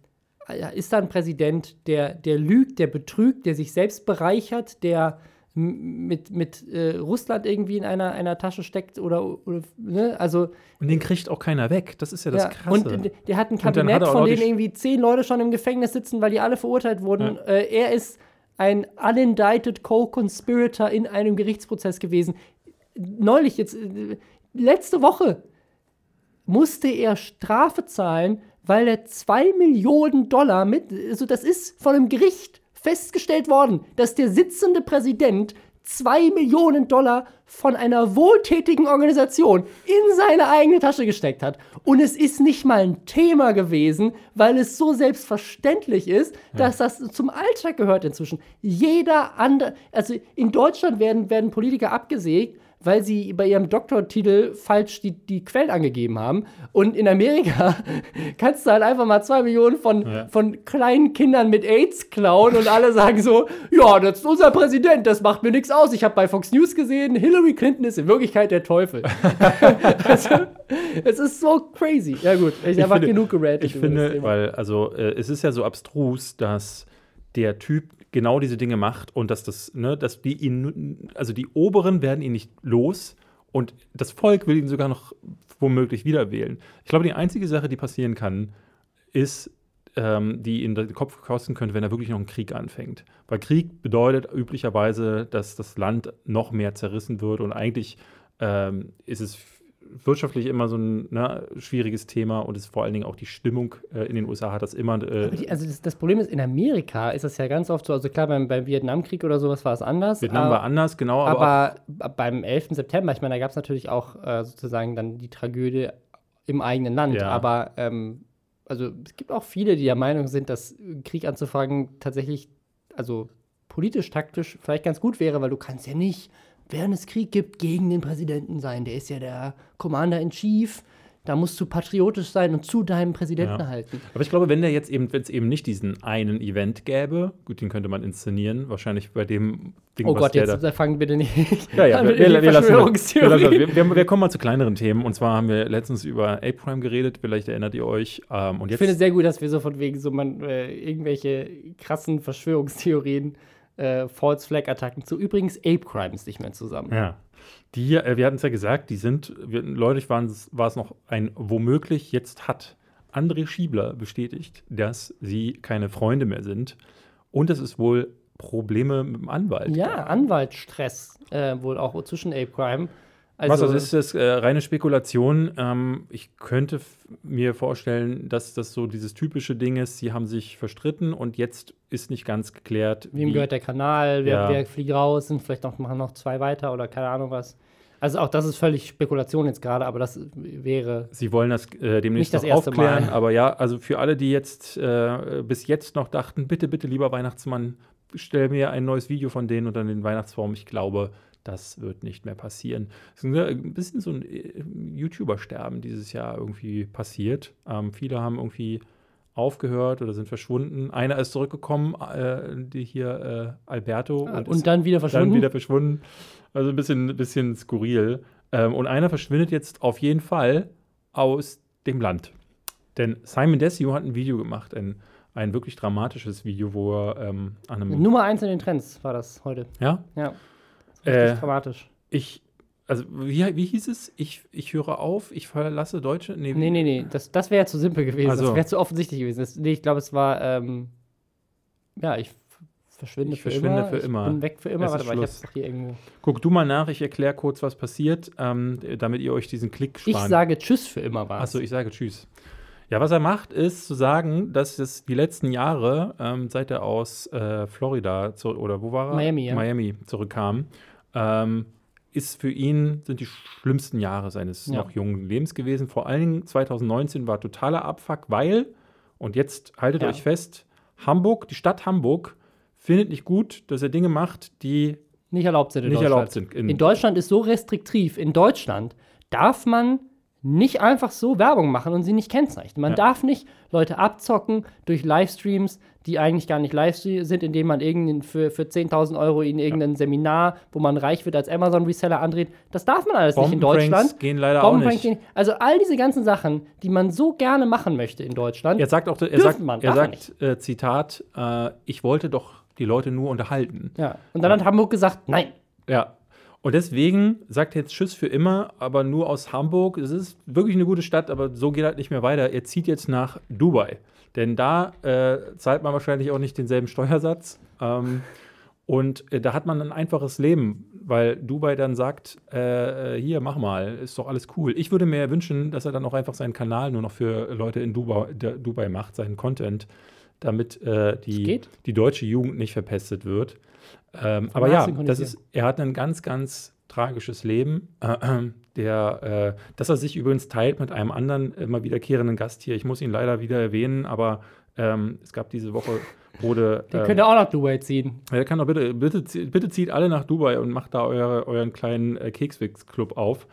ist da ein Präsident, der, der lügt, der betrügt, der sich selbst bereichert, der mit, mit äh, Russland irgendwie in einer, einer Tasche steckt oder, oder ne? also und den kriegt auch keiner weg. Das ist ja das ja, Krasse. Und der hat ein Kabinett, hat von denen irgendwie zehn Leute schon im Gefängnis sitzen, weil die alle verurteilt wurden. Ja. Äh, er ist ein unindicted Co-Conspirator in einem Gerichtsprozess gewesen. Neulich, jetzt, äh, letzte Woche, musste er Strafe zahlen, weil er zwei Millionen Dollar mit, also das ist von einem Gericht festgestellt worden, dass der sitzende Präsident zwei Millionen Dollar von einer wohltätigen Organisation in seine eigene Tasche gesteckt hat. Und es ist nicht mal ein Thema gewesen, weil es so selbstverständlich ist, dass das zum Alltag gehört inzwischen. Jeder andere, also in Deutschland werden, werden Politiker abgesägt, weil sie bei ihrem Doktortitel falsch die, die Quellen angegeben haben. Und in Amerika <laughs> kannst du halt einfach mal zwei Millionen von, ja. von kleinen Kindern mit AIDS klauen und alle sagen so, ja, das ist unser Präsident, das macht mir nichts aus. Ich habe bei Fox News gesehen, Hillary Clinton ist in Wirklichkeit der Teufel. <laughs> also, es ist so crazy. Ja gut, ich, ich habe genug geredet. Ich finde, weil, also äh, es ist ja so abstrus, dass der Typ genau diese Dinge macht und dass das, ne, dass die ihn, also die Oberen werden ihn nicht los und das Volk will ihn sogar noch womöglich wieder wählen. Ich glaube, die einzige Sache, die passieren kann, ist, ähm, die ihn den Kopf kosten könnte, wenn er wirklich noch einen Krieg anfängt. Weil Krieg bedeutet üblicherweise, dass das Land noch mehr zerrissen wird und eigentlich ähm, ist es wirtschaftlich immer so ein ne, schwieriges Thema und ist vor allen Dingen auch die Stimmung äh, in den USA hat das immer. Äh die, also das, das, Problem ist, in Amerika ist das ja ganz oft so, also klar, beim, beim Vietnamkrieg oder sowas war es anders. Vietnam aber, war anders, genau. Aber, aber beim 11. September, ich meine, da gab es natürlich auch äh, sozusagen dann die Tragödie im eigenen Land. Ja. Aber ähm, also es gibt auch viele, die der Meinung sind, dass Krieg anzufangen tatsächlich, also politisch, taktisch vielleicht ganz gut wäre, weil du kannst ja nicht während es Krieg gibt, gegen den Präsidenten sein. Der ist ja der Commander in Chief. Da musst du patriotisch sein und zu deinem Präsidenten ja. halten. Aber ich glaube, wenn der jetzt eben, wenn es eben nicht diesen einen Event gäbe, gut, den könnte man inszenieren, wahrscheinlich bei dem Ding, Oh Gott, jetzt da fangen bitte nicht. <laughs> Ja, ja, wir, wir, wir, lassen, wir, wir, kommen mal zu kleineren Themen. Und zwar haben wir letztens über A-Prime geredet, vielleicht erinnert ihr euch. Ähm, und jetzt ich finde es sehr gut, dass wir so von wegen so man, äh, irgendwelche krassen Verschwörungstheorien äh, False Flag Attacken zu übrigens Ape Crimes nicht mehr zusammen. Ja. Die, äh, wir hatten es ja gesagt, die sind, wir, neulich war es noch ein womöglich, jetzt hat André Schiebler bestätigt, dass sie keine Freunde mehr sind. Und es ist wohl Probleme mit dem Anwalt. Ja, Anwaltsstress äh, wohl auch zwischen Ape Crime. Also, Was, also ist das äh, reine Spekulation? Ähm, ich könnte mir vorstellen, dass das so dieses typische Ding ist, sie haben sich verstritten und jetzt ist nicht ganz geklärt. Wem wie, gehört der Kanal, wer, ja. wer, fliegt raus, sind vielleicht noch, machen noch zwei weiter oder keine Ahnung was. Also auch das ist völlig Spekulation jetzt gerade, aber das wäre. Sie wollen das äh, demnächst nicht das noch aufklären, Mal. aber ja, also für alle, die jetzt äh, bis jetzt noch dachten, bitte, bitte, lieber Weihnachtsmann, stell mir ein neues Video von denen unter den Weihnachtsbaum. Ich glaube, das wird nicht mehr passieren. Es ist ein bisschen so ein äh, YouTuber-Sterben dieses Jahr irgendwie passiert. Ähm, viele haben irgendwie aufgehört oder sind verschwunden. Einer ist zurückgekommen, äh, die hier äh, Alberto. Ah, und, und dann wieder verschwunden. Dann wieder verschwunden. Also ein bisschen, bisschen skurril. Ähm, und einer verschwindet jetzt auf jeden Fall aus dem Land. Denn Simon Desio hat ein Video gemacht, ein, ein wirklich dramatisches Video, wo er ähm, an einem. Nummer eins in den Trends war das heute. Ja? Ja. Äh, dramatisch. Ich, also wie, wie hieß es? Ich, ich höre auf, ich verlasse Deutsche? Nee, nee, nee. Das, das wäre zu simpel gewesen. Also- Das wäre zu offensichtlich gewesen. Das, nee, ich glaube, es war, ähm, ja, ich verschwinde, Ich für, verschwinde immer. für ich immer. bin weg für immer. Es Warte mal, ich hab's hier irgendwo. Guck du mal nach, ich erkläre kurz, was passiert, ähm, damit ihr euch diesen Klick Ich sparen sage Tschüss für immer war Achso, ich sage Tschüss. Ja, was er macht, ist zu sagen, dass es die letzten Jahre, ähm, seit er aus äh, Florida zu, oder wo war er? Miami, ja. Miami zurückkam, ähm, ist für ihn sind die schlimmsten Jahre seines Ja. noch jungen Lebens gewesen. Vor allen Dingen 2019 war totaler Abfuck, weil, und jetzt haltet Ja. euch fest, Hamburg, die Stadt Hamburg, findet nicht gut, dass er Dinge macht, die Nicht erlaubt sind in nicht Deutschland. erlaubt sind. In Deutschland ist so restriktiv. In Deutschland darf man nicht einfach so Werbung machen und sie nicht kennzeichnen. Man Ja. darf nicht Leute abzocken durch Livestreams, die eigentlich gar nicht live sind, indem man für, für 10.000 Euro in irgendein Seminar, wo man reich wird, als Amazon-Reseller andreht. Das darf man alles nicht in Deutschland. gehen leider auch nicht. gehen- Also all diese ganzen Sachen, die man so gerne machen möchte in Deutschland. Er sagt auch, er sagt, man, er sagt äh, Zitat, äh, ich wollte doch die Leute nur unterhalten. ja. Und dann hat Hamburg gesagt, nein. Ja. Und deswegen sagt er jetzt Tschüss für immer, aber nur aus Hamburg. Es ist wirklich eine gute Stadt, aber so geht halt nicht mehr weiter. Er zieht jetzt nach Dubai. Denn da äh, zahlt man wahrscheinlich auch nicht denselben Steuersatz. Ähm, und äh, da hat man ein einfaches Leben, weil Dubai dann sagt, äh, äh, hier, mach mal, ist doch alles cool. Ich würde mir wünschen, dass er dann auch einfach seinen Kanal nur noch für Leute in Dubai, Dubai macht, seinen Content, damit äh, die, die deutsche Jugend nicht verpestet wird. Ähm, aber ja, das ist, er hat ein ganz, ganz tragisches Leben, <clears throat> der, äh, dass er sich übrigens teilt mit einem anderen immer wiederkehrenden Gast hier. Ich muss ihn leider wieder erwähnen, aber ähm, es gab diese Woche, wurde. <laughs> Die ähm, könnt ihr auch nach Dubai ziehen. ja, kann doch bitte, bitte, bitte zieht alle nach Dubai und macht da eure, euren kleinen äh, Kekswix-Club auf.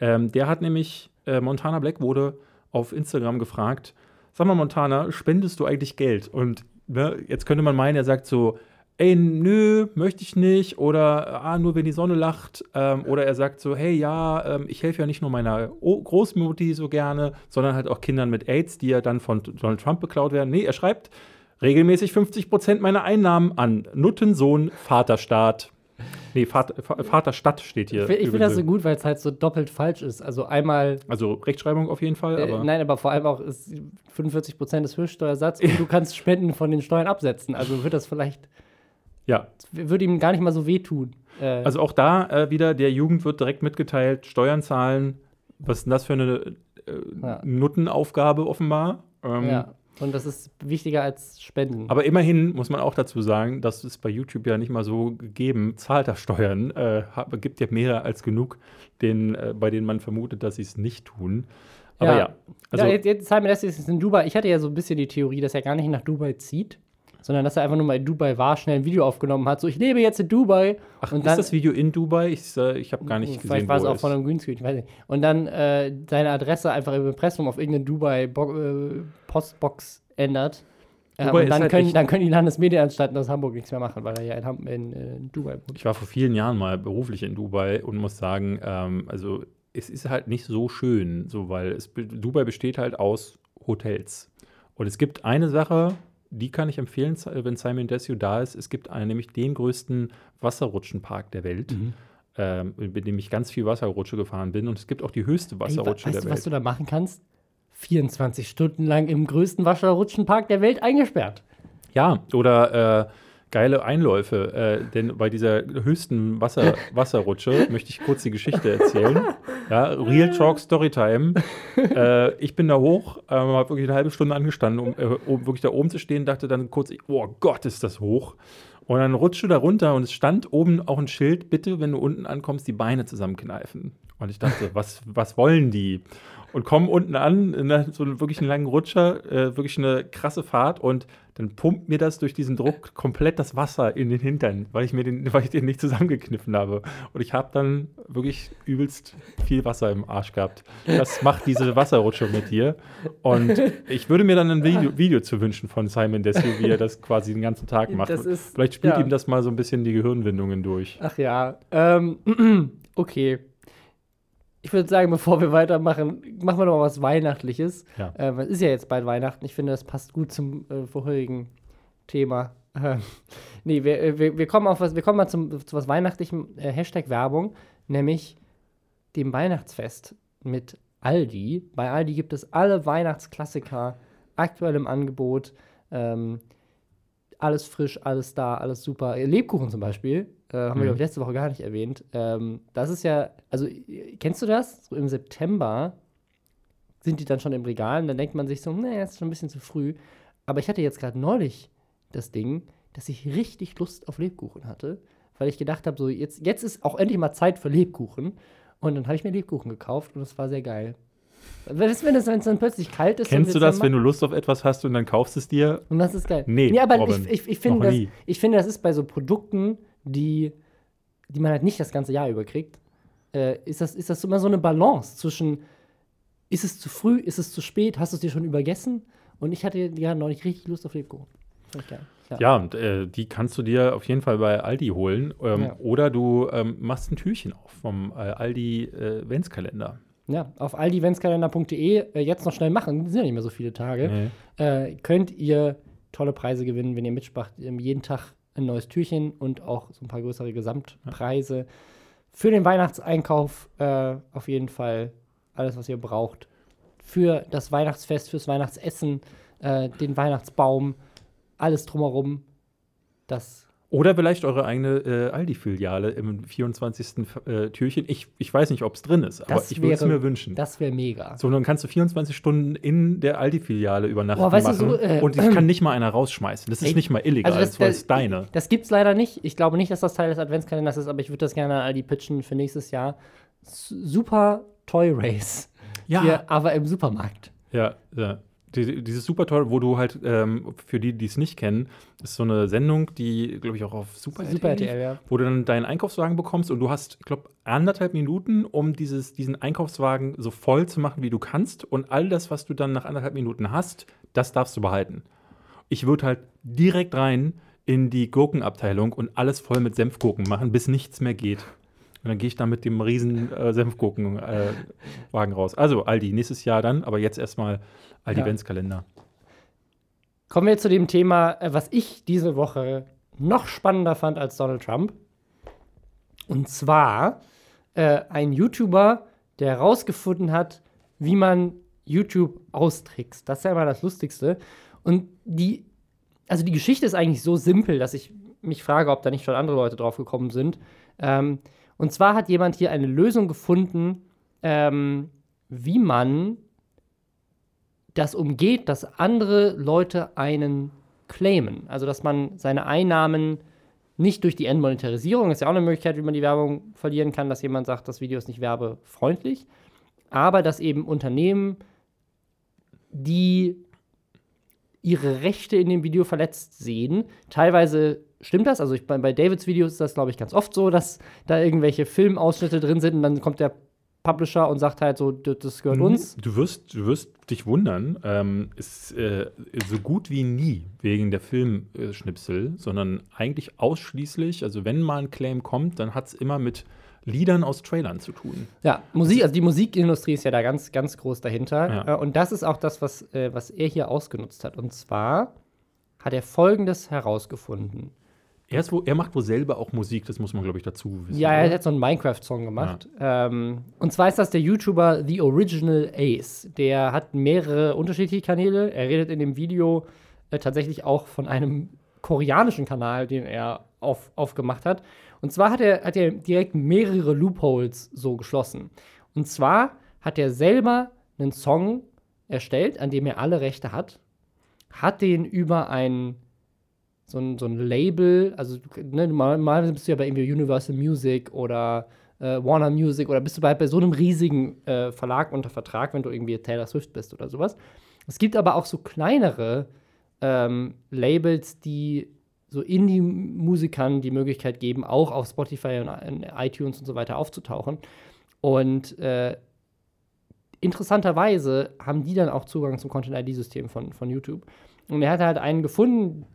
Ähm, der hat nämlich, äh, Montana Black wurde auf Instagram gefragt, sag mal Montana, spendest du eigentlich Geld? Und ne, jetzt könnte man meinen, er sagt so, ey, nö, möchte ich nicht. Oder, ah, nur wenn die Sonne lacht. Ähm, oder er sagt so, hey, ja, ähm, ich helfe ja nicht nur meiner o Großmutti so gerne, sondern halt auch Kindern mit AIDS, die ja dann von Donald Trump beklaut werden. Nee, er schreibt, regelmäßig 50 Prozent meiner Einnahmen an Nuttensohn Vaterstaat. Nee, Vater, Va- Vaterstadt steht hier. Ich finde find das so gut, weil es halt so doppelt falsch ist. Also einmal, Also Rechtschreibung auf jeden Fall, äh, aber nein, aber vor allem auch ist 45 Prozent des Höchststeuersatz und <laughs> du kannst Spenden von den Steuern absetzen. Also wird das vielleicht, ja. würde ihm gar nicht mal so wehtun. Äh, Also auch da äh, wieder, der Jugend wird direkt mitgeteilt, Steuern zahlen. Was ist denn das für eine äh, Ja. Nuttenaufgabe offenbar? Ähm, ja. Und das ist wichtiger als Spenden. Aber immerhin muss man auch dazu sagen, das ist bei YouTube ja nicht mal so gegeben. Zahlt er Steuern, äh, gibt ja mehr als genug, den, äh, bei denen man vermutet, dass sie es nicht tun. Aber ja, also ja, jetzt, jetzt Simon Dessi ist in Dubai. Ich hatte ja so ein bisschen die Theorie, dass er gar nicht nach Dubai zieht, sondern dass er einfach nur mal in Dubai war, schnell ein Video aufgenommen hat. So, ich lebe jetzt in Dubai. ach, und ist dann, das Video in Dubai? Ich, äh, ich habe gar nicht Vielleicht gesehen, war es auch von einem Greenscreen, ich weiß nicht. Und dann äh, seine Adresse einfach im Impressum auf irgendeine Dubai-Postbox ändert. Äh, Dubai und ist dann, halt können, dann können die Landesmedienanstalten aus Hamburg nichts mehr machen, weil er ja in, Ham in, äh, in Dubai wohnt. Ich war vor vielen Jahren mal beruflich in Dubai und muss sagen, ähm, also es ist halt nicht so schön, so weil es, Dubai besteht halt aus Hotels. Und es gibt eine Sache, die kann ich empfehlen, wenn Simon Desio da ist. Es gibt einen, nämlich den größten Wasserrutschenpark der Welt, Mhm. ähm, in dem ich ganz viel Wasserrutsche gefahren bin. Und es gibt auch die höchste Ey, wa- Wasserrutsche weißt der du, Welt. was du da machen kannst? 24 Stunden lang im größten Wasserrutschenpark der Welt eingesperrt. Ja, oder äh, geile Einläufe. Äh, denn bei dieser höchsten Wasser, <laughs> Wasserrutsche möchte ich kurz die Geschichte erzählen. Ja, Real Talk Storytime. <laughs> äh, ich bin da hoch, äh, habe wirklich eine halbe Stunde angestanden, um, äh, um wirklich da oben zu stehen, dachte dann kurz, oh Gott, ist das hoch. Und dann rutschte da runter und es stand oben auch ein Schild, bitte, wenn du unten ankommst, die Beine zusammenkneifen. Und ich dachte, <laughs> was, was wollen die? Und komme unten an, in so einen, wirklich einen langen Rutscher, äh, wirklich eine krasse Fahrt und dann pumpt mir das durch diesen Druck komplett das Wasser in den Hintern, weil ich mir den, <laughs> weil ich den nicht zusammengekniffen habe. Und ich habe dann wirklich übelst viel Wasser im Arsch gehabt. Das macht diese Wasserrutsche mit dir. Und ich würde mir dann ein Video, Video zu wünschen von Simon Desue, wie er das quasi den ganzen Tag macht. Ist, Vielleicht spielt ja. ihm das mal so ein bisschen die Gehirnwindungen durch. Ach ja. Ähm, <clears throat> okay ich würde sagen, bevor wir weitermachen, machen wir noch mal was Weihnachtliches. Ja. Ähm, es ist ja jetzt bald Weihnachten. Ich finde, das passt gut zum äh, vorherigen Thema. Äh, <laughs> nee, wir, äh, wir, wir, kommen auf was, wir kommen mal zum, zu was Weihnachtlichem, äh, Hashtag Werbung, nämlich dem Weihnachtsfest mit Aldi. Bei Aldi gibt es alle Weihnachtsklassiker aktuell im Angebot. Ähm, alles frisch, alles da, alles super. Lebkuchen zum Beispiel äh, haben mhm. wir, glaube ich, letzte Woche gar nicht erwähnt. Ähm, das ist ja, also, kennst du das? So im September sind die dann schon im Regal und dann denkt man sich so, naja, ist schon ein bisschen zu früh. Aber ich hatte jetzt gerade neulich das Ding, dass ich richtig Lust auf Lebkuchen hatte, weil ich gedacht habe, so jetzt, jetzt ist auch endlich mal Zeit für Lebkuchen. Und dann habe ich mir Lebkuchen gekauft und es war sehr geil. Wenn es, wenn es dann plötzlich kalt ist. Kennst du das, wenn du Lust auf etwas hast und dann kaufst es dir? Und das ist geil. Nee, nee aber Robin, ich, ich, ich, finde, das, ich finde, das ist bei so Produkten, die, die man halt nicht das ganze Jahr über kriegt, äh, ist, das, ist das immer so eine Balance zwischen, ist es zu früh, ist es zu spät, hast du es dir schon übergessen? Und ich hatte ja noch nicht richtig Lust auf Lebkuchen. Ja, ja und äh, die kannst du dir auf jeden Fall bei Aldi holen. Ähm, ja. Oder du ähm, machst ein Türchen auf vom äh, Aldi äh. Ja, auf aldiventskalender.de äh, jetzt noch schnell machen, sind ja nicht mehr so viele Tage. Nee. Äh, könnt ihr tolle Preise gewinnen, wenn ihr mitspracht. jeden Tag ein neues Türchen und auch so ein paar größere Gesamtpreise. Ja. Für den Weihnachtseinkauf äh, auf jeden Fall alles, was ihr braucht. Für das Weihnachtsfest, fürs Weihnachtsessen, äh, den Weihnachtsbaum, alles drumherum. Das oder vielleicht eure eigene äh, Aldi-Filiale im 24. Äh, Türchen. Ich, ich weiß nicht, ob es drin ist, aber das ich würde es mir wünschen. Das wäre mega. So, dann kannst du 24 Stunden in der Aldi-Filiale übernachten oh, machen. So, äh, und ich kann <clears throat> nicht mal einer rausschmeißen. Das ist ey, nicht mal illegal, also das, das, ist deine. Das gibt's leider nicht. Ich glaube nicht, dass das Teil des Adventskalenders ist, aber ich würde das gerne Aldi pitchen für nächstes Jahr. Super Toy Race. Ja. Hier, aber im Supermarkt. Ja, ja die, dieses super toll, wo du halt, ähm, für die, die es nicht kennen, ist so eine Sendung, die, glaube ich, auch auf Super, Super RTL, RTL ja. wo du dann deinen Einkaufswagen bekommst und du hast, ich glaube, anderthalb Minuten, um dieses, diesen Einkaufswagen so voll zu machen, wie du kannst. Und all das, was du dann nach anderthalb Minuten hast, das darfst du behalten. Ich würde halt direkt rein in die Gurkenabteilung und alles voll mit Senfgurken machen, bis nichts mehr geht. Und dann gehe ich da mit dem riesen äh, Senfgurkenwagen äh, raus. Also Aldi, nächstes Jahr dann, aber jetzt erstmal Aldi ja. Adventskalender. Kommen wir zu dem Thema, äh, was ich diese Woche noch spannender fand als Donald Trump. Und zwar äh, ein YouTuber, der herausgefunden hat, wie man YouTube austrickst. Das ist ja immer das Lustigste. Und die, also die Geschichte ist eigentlich so simpel, dass ich mich frage, ob da nicht schon andere Leute drauf gekommen sind. Ähm, und zwar hat jemand hier eine Lösung gefunden, ähm, wie man das umgeht, dass andere Leute einen claimen. Also, dass man seine Einnahmen nicht durch die Endmonetarisierung, ist ja auch eine Möglichkeit, wie man die Werbung verlieren kann, dass jemand sagt, das Video ist nicht werbefreundlich, aber dass eben Unternehmen, die ihre Rechte in dem Video verletzt sehen, teilweise stimmt das? Also ich, bei, bei Davids Videos ist das, glaube ich, ganz oft so, dass da irgendwelche Filmausschnitte drin sind und dann kommt der Publisher und sagt halt so, das gehört mhm. uns. Du wirst, du wirst dich wundern, ähm, ist äh, so gut wie nie wegen der Filmschnipsel, sondern eigentlich ausschließlich, also wenn mal ein Claim kommt, dann hat es immer mit Liedern aus Trailern zu tun. Ja, Musik, also die Musikindustrie ist ja da ganz, ganz groß dahinter. Ja. Äh, und das ist auch das, was, äh, was er hier ausgenutzt hat. Und zwar hat er Folgendes herausgefunden. Er, ist wo, er macht wohl selber auch Musik, das muss man, glaube ich, dazu wissen. Ja, er hat so einen Minecraft-Song gemacht. Ja. Ähm, und zwar ist das der YouTuber The Original Ace. Der hat mehrere unterschiedliche Kanäle. Er redet in dem Video äh, tatsächlich auch von einem koreanischen Kanal, den er auf, aufgemacht hat. Und zwar hat er, hat er direkt mehrere Loopholes so geschlossen. Und zwar hat er selber einen Song erstellt, an dem er alle Rechte hat, hat den über einen so ein, so ein Label, also ne, normalerweise bist du ja bei irgendwie Universal Music oder äh, Warner Music oder bist du bei, bei so einem riesigen äh, Verlag unter Vertrag, wenn du irgendwie Taylor Swift bist oder sowas. Es gibt aber auch so kleinere ähm, Labels, die so Indie-Musikern die Möglichkeit geben, auch auf Spotify und iTunes und so weiter aufzutauchen. Und äh, interessanterweise haben die dann auch Zugang zum Content-ID-System von, von YouTube. Und er hat halt einen gefunden,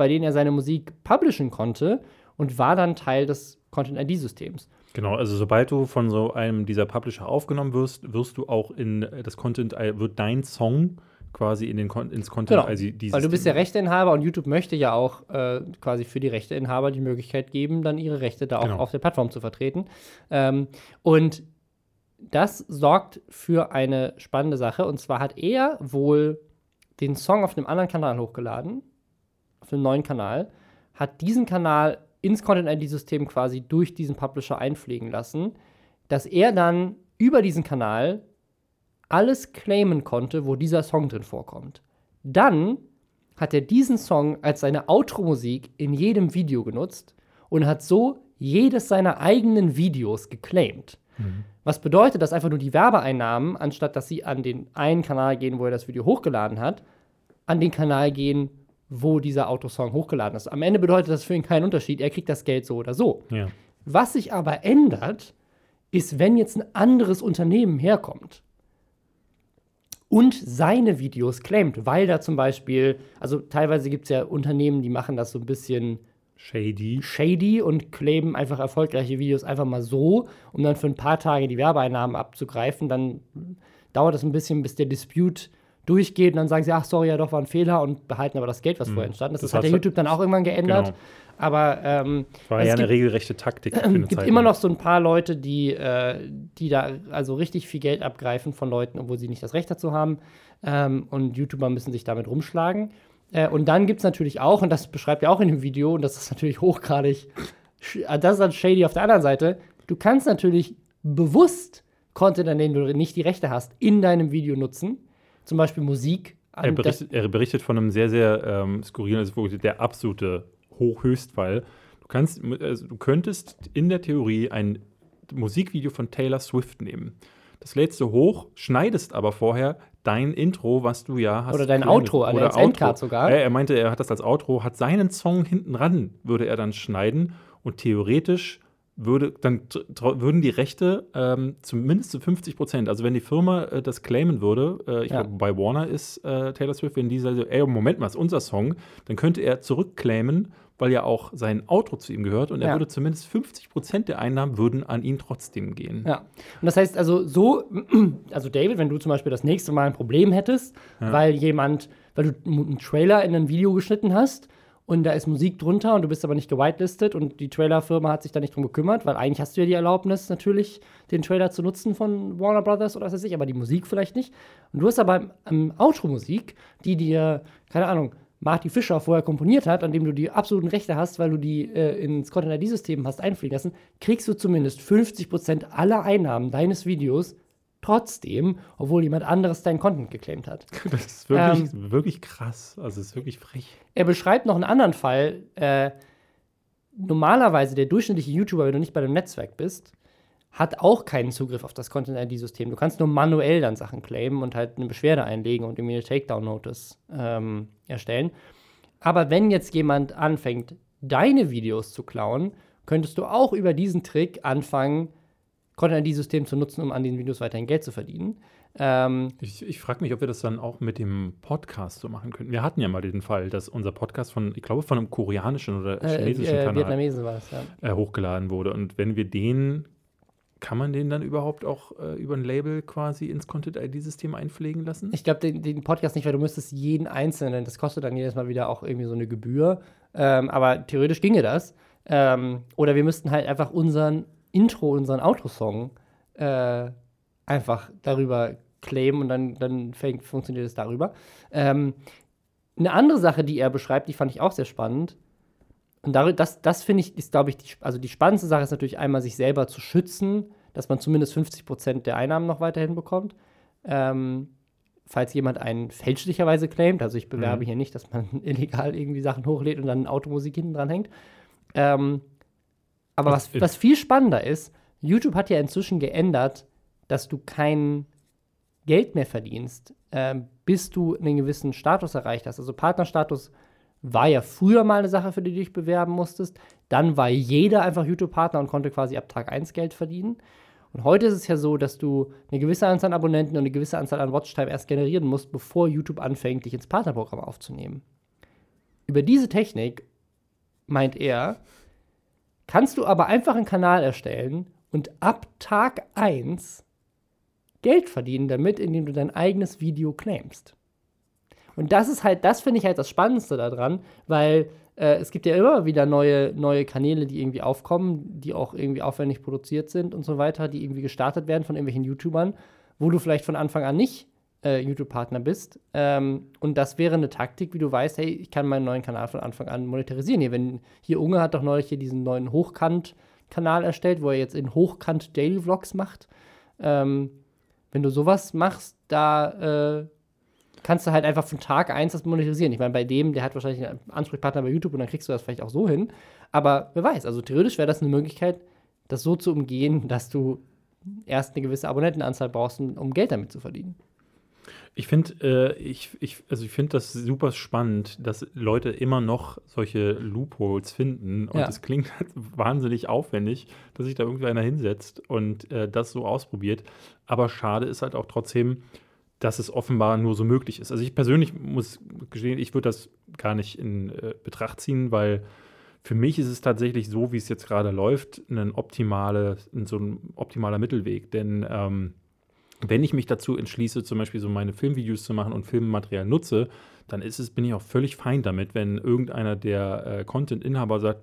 bei dem er seine Musik publishen konnte und war dann Teil des Content-ID-Systems. Genau, also sobald du von so einem dieser Publisher aufgenommen wirst, wirst du auch in das Content, wird dein Song quasi in den ins Content genau. also Weil du bist ja Rechteinhaber und YouTube möchte ja auch äh, quasi für die Rechteinhaber die Möglichkeit geben, dann ihre Rechte da auch genau. auf der Plattform zu vertreten. Ähm, und das sorgt für eine spannende Sache. Und zwar hat er wohl den Song auf einem anderen Kanal hochgeladen, auf einem neuen Kanal, hat diesen Kanal ins Content-ID-System quasi durch diesen Publisher einpflegen lassen, dass er dann über diesen Kanal alles claimen konnte, wo dieser Song drin vorkommt. Dann hat er diesen Song als seine Outro-Musik in jedem Video genutzt und hat so jedes seiner eigenen Videos geclaimed. Mhm. Was bedeutet, dass einfach nur die Werbeeinnahmen, anstatt dass sie an den einen Kanal gehen, wo er das Video hochgeladen hat, an den Kanal gehen, wo dieser Autosong hochgeladen ist. Am Ende bedeutet das für ihn keinen Unterschied. Er kriegt das Geld so oder so. Ja. Was sich aber ändert, ist, wenn jetzt ein anderes Unternehmen herkommt und seine Videos claimt, weil da zum Beispiel, also teilweise gibt es ja Unternehmen, die machen das so ein bisschen shady. shady und claimen einfach erfolgreiche Videos einfach mal so, um dann für ein paar Tage die Werbeeinnahmen abzugreifen. Dann dauert es ein bisschen, bis der Dispute durchgeht und dann sagen sie, ach sorry, ja doch, war ein Fehler und behalten aber das Geld, was mhm. vorher entstanden ist. Das, das hat der YouTube dann auch irgendwann geändert. Genau. Aber ähm, war ja eine gibt, regelrechte Taktik. Es <clears throat> gibt Zeit immer noch so ein paar Leute, die, äh, die da also richtig viel Geld abgreifen von Leuten, obwohl sie nicht das Recht dazu haben. Ähm, und YouTuber müssen sich damit rumschlagen. Äh, und dann gibt es natürlich auch, und das beschreibt er auch in dem Video, und das ist natürlich hochgradig, äh, das ist dann shady auf der anderen Seite, du kannst natürlich bewusst Content, an dem du nicht die Rechte hast, in deinem Video nutzen zum Beispiel Musik. Er berichtet, er berichtet, von einem sehr, sehr ähm, skurrilen, also der absolute Hochhöchstfall. Du, kannst, also du könntest in der Theorie ein Musikvideo von Taylor Swift nehmen. Das lädst du hoch, schneidest aber vorher dein Intro, was du ja hast. Oder dein Outro, oder als Endcard sogar. Er, er meinte, er hat das als Outro, hat seinen Song hinten ran, würde er dann schneiden und theoretisch würde, dann würden die Rechte ähm, zumindest zu 50 Prozent, also wenn die Firma äh, das claimen würde, äh, ich ja. glaube, bei Warner ist äh, Taylor Swift, wenn die sagen, ey, Moment mal, ist unser Song, dann könnte er zurückclaimen, weil ja auch sein Outro zu ihm gehört und er ja. würde zumindest 50 Prozent der Einnahmen würden an ihn trotzdem gehen. Ja. Und das heißt also so, <clears throat> also David, wenn du zum Beispiel das nächste Mal ein Problem hättest, ja. weil jemand, weil du einen Trailer in ein Video geschnitten hast, und da ist Musik drunter und du bist aber nicht gewitelistet und die Trailerfirma hat sich da nicht drum gekümmert, weil eigentlich hast du ja die Erlaubnis, natürlich den Trailer zu nutzen von Warner Brothers oder was weiß ich, aber die Musik vielleicht nicht. Und du hast aber ähm, Outro-Musik, die dir, keine Ahnung, Marty Fischer vorher komponiert hat, an dem du die absoluten Rechte hast, weil du die äh, ins Content-ID-System hast einfliegen lassen, kriegst du zumindest 50% aller Einnahmen deines Videos trotzdem, obwohl jemand anderes deinen Content geclaimt hat. <laughs> Das ist wirklich, ähm, wirklich krass. Also, es ist wirklich frech. Er beschreibt noch einen anderen Fall. Äh, normalerweise, der durchschnittliche YouTuber, wenn du nicht bei dem Netzwerk bist, hat auch keinen Zugriff auf das Content-ID-System. Du kannst nur manuell dann Sachen claimen und halt eine Beschwerde einlegen und irgendwie eine Takedown-Notice ähm, erstellen. Aber wenn jetzt jemand anfängt, deine Videos zu klauen, könntest du auch über diesen Trick anfangen, Content-ID-System zu nutzen, um an den Videos weiterhin Geld zu verdienen. Ähm, ich ich frage mich, ob wir das dann auch mit dem Podcast so machen könnten. Wir hatten ja mal den Fall, dass unser Podcast von, ich glaube, von einem koreanischen oder äh, chinesischen äh, äh, Kanal das, ja. äh, hochgeladen wurde. Und wenn wir den, kann man den dann überhaupt auch äh, über ein Label quasi ins Content-ID-System einpflegen lassen? Ich glaube, den, den, Podcast nicht, weil du müsstest jeden einzelnen, das kostet dann jedes Mal wieder auch irgendwie so eine Gebühr. Ähm, aber theoretisch ginge das. Ähm, oder wir müssten halt einfach unseren Intro, unseren Outro-Song äh, einfach darüber claimen und dann, dann fängt, funktioniert es darüber. Ähm, eine andere Sache, die er beschreibt, die fand ich auch sehr spannend. Und das, das finde ich, ist, glaube ich, die, also die spannendste Sache ist natürlich einmal, sich selber zu schützen, dass man zumindest 50 Prozent der Einnahmen noch weiterhin bekommt. Ähm, falls jemand einen fälschlicherweise claimt, also ich bewerbe mhm. hier nicht, dass man <laughs> illegal irgendwie Sachen hochlädt und dann Automusik hinten dran hängt. Ähm, aber was, was viel spannender ist, YouTube hat ja inzwischen geändert, dass du kein Geld mehr verdienst, äh, bis du einen gewissen Status erreicht hast. Also Partnerstatus war ja früher mal eine Sache, für die du dich bewerben musstest. Dann war jeder einfach YouTube-Partner und konnte quasi ab Tag 1 Geld verdienen. Und heute ist es ja so, dass du eine gewisse Anzahl an Abonnenten und eine gewisse Anzahl an Watchtime erst generieren musst, bevor YouTube anfängt, dich ins Partnerprogramm aufzunehmen. Über diese Technik, meint er, kannst du aber einfach einen Kanal erstellen und ab Tag 1 Geld verdienen damit, indem du dein eigenes Video claimst. Und das ist halt, das finde ich halt das Spannendste daran, weil äh, es gibt ja immer wieder neue, neue Kanäle, die irgendwie aufkommen, die auch irgendwie aufwendig produziert sind und so weiter, die irgendwie gestartet werden von irgendwelchen YouTubern, wo du vielleicht von Anfang an nicht äh, YouTube-Partner bist. Ähm, und das wäre eine Taktik, wie du weißt, hey, ich kann meinen neuen Kanal von Anfang an monetarisieren. Hier, wenn, hier Unge hat doch neulich hier diesen neuen Hochkant-Kanal erstellt, wo er jetzt in Hochkant Daily Vlogs macht. Ähm, wenn du sowas machst, da äh, kannst du halt einfach von Tag 1 das monetarisieren. Ich meine, bei dem, der hat wahrscheinlich einen Ansprechpartner bei YouTube und dann kriegst du das vielleicht auch so hin. Aber wer weiß, also theoretisch wäre das eine Möglichkeit, das so zu umgehen, dass du erst eine gewisse Abonnentenanzahl brauchst, um Geld damit zu verdienen. Ich finde, äh, ich, ich, also ich finde das super spannend, dass Leute immer noch solche Loopholes finden. Und es ja. klingt halt <laughs> wahnsinnig aufwendig, dass sich da irgendwie einer hinsetzt und äh, das so ausprobiert. Aber schade ist halt auch trotzdem, dass es offenbar nur so möglich ist. Also ich persönlich muss gestehen, ich würde das gar nicht in äh, Betracht ziehen, weil für mich ist es tatsächlich so, wie es jetzt gerade läuft, ein, optimale, so ein optimaler Mittelweg. Denn ähm, wenn ich mich dazu entschließe, zum Beispiel so meine Filmvideos zu machen und Filmmaterial nutze, dann ist es, bin ich auch völlig fein damit, wenn irgendeiner der äh, Content-Inhaber sagt,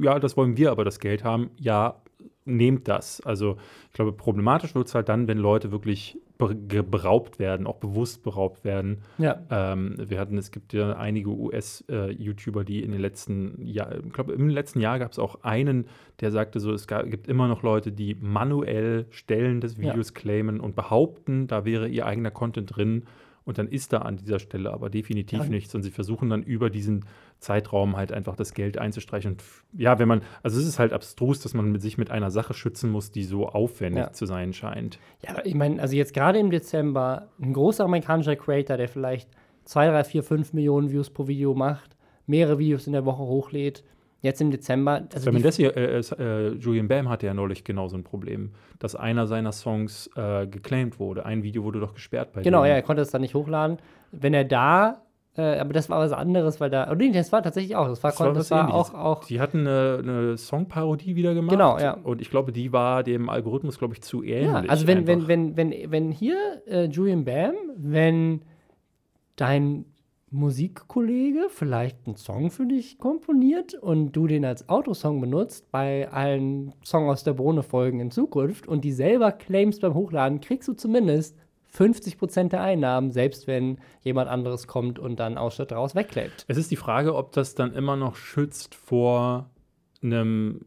ja, das wollen wir aber das Geld haben, ja, nehmt das. Also ich glaube, problematisch wird es halt dann, wenn Leute wirklich beraubt werden, auch bewusst beraubt werden. Ja. Ähm, wir hatten, es gibt ja einige US-YouTuber, äh, die in den letzten Jahren, ich glaube, im letzten Jahr gab es auch einen, der sagte so, es gab, gibt immer noch Leute, die manuell Stellen des Videos ja. claimen und behaupten, da wäre ihr eigener Content drin und dann ist da an dieser Stelle aber definitiv ja. nichts. Und sie versuchen dann über diesen Zeitraum halt einfach das Geld einzustreichen. Und ja, wenn man, also es ist halt abstrus, dass man sich mit einer Sache schützen muss, die so aufwendig ja. zu sein scheint. Ja, ich meine, also jetzt gerade im Dezember, ein großer amerikanischer Creator, der vielleicht 2, 3, 4, 5 Millionen Views pro Video macht, mehrere Videos in der Woche hochlädt, Jetzt im Dezember. Also Mendes, äh, äh, Julian Bam hatte ja neulich genau so ein Problem, dass einer seiner Songs äh, geclaimed wurde. Ein Video wurde doch gesperrt bei Genau, dem. ja, er konnte es dann nicht hochladen. Wenn er da, äh, aber das war was anderes, weil da, oh nee, das war tatsächlich auch, das war, das war, das war auch, auch. Die hatten eine, eine Songparodie wieder gemacht. Genau, ja. Und ich glaube, die war dem Algorithmus, glaube ich, zu ähnlich. Ja, also wenn, wenn, wenn, wenn, wenn hier äh, Julian Bam, wenn dein Musikkollege vielleicht einen Song für dich komponiert und du den als Autosong benutzt bei allen Song aus der Bohne-Folgen in Zukunft und die selber claimst beim Hochladen, kriegst du zumindest 50% der Einnahmen, selbst wenn jemand anderes kommt und dann Ausschnitt daraus wegklebt. Es ist die Frage, ob das dann immer noch schützt vor einem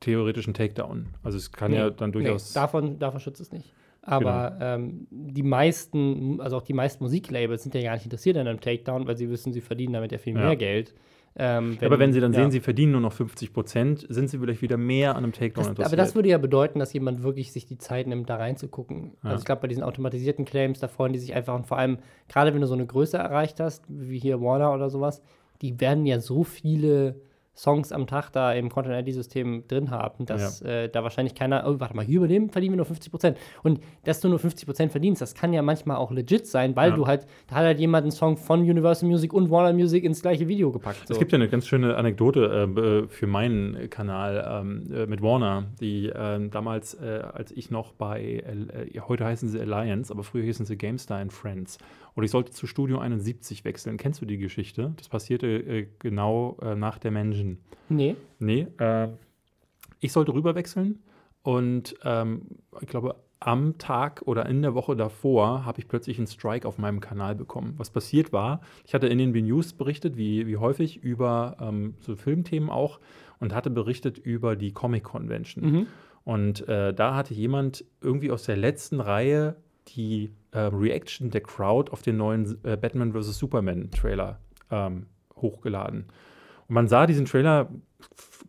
theoretischen Takedown. Also es kann nee, ja dann durchaus. Nee, davon, davon schützt es nicht. Aber genau. ähm, die meisten, also auch die meisten Musiklabels sind ja gar nicht interessiert an einem Takedown, weil sie wissen, sie verdienen damit ja viel mehr ja. Geld. Ähm, wenn, aber wenn sie dann ja. sehen, sie verdienen nur noch 50 Prozent, sind sie vielleicht wieder mehr an einem Takedown das, interessiert. Aber das würde ja bedeuten, dass jemand wirklich sich die Zeit nimmt, da reinzugucken. Ja. Also ich glaube, bei diesen automatisierten Claims, da freuen die sich einfach und vor allem, gerade wenn du so eine Größe erreicht hast, wie hier Warner oder sowas, die werden ja so viele Songs am Tag da im Content-ID-System drin haben, dass ja. äh, da wahrscheinlich keiner, oh, warte mal, hier über dem verdienen wir nur 50 Prozent. Und dass du nur 50 Prozent verdienst, das kann ja manchmal auch legit sein, weil ja. du halt, da hat halt jemand einen Song von Universal Music und Warner Music ins gleiche Video gepackt. So. Es gibt ja eine ganz schöne Anekdote äh, für meinen Kanal ähm, äh, mit Warner, die ähm, damals, äh, als ich noch bei, äh, heute heißen sie Alliance, aber früher hießen sie GameStar and Friends. Und ich sollte zu Studio 71 wechseln. Kennst du die Geschichte? Das passierte äh, genau äh, nach der Menschen. Nee. Nee. Äh, ich sollte rüberwechseln und ähm, ich glaube, am Tag oder in der Woche davor habe ich plötzlich einen Strike auf meinem Kanal bekommen. Was passiert war, ich hatte in den B-News berichtet, wie, wie häufig, über ähm, so Filmthemen auch und hatte berichtet über die Comic Convention. Mhm. Und äh, da hatte jemand irgendwie aus der letzten Reihe die äh, Reaction der Crowd auf den neuen äh, Batman vs. Superman Trailer ähm, hochgeladen. Und man sah diesen Trailer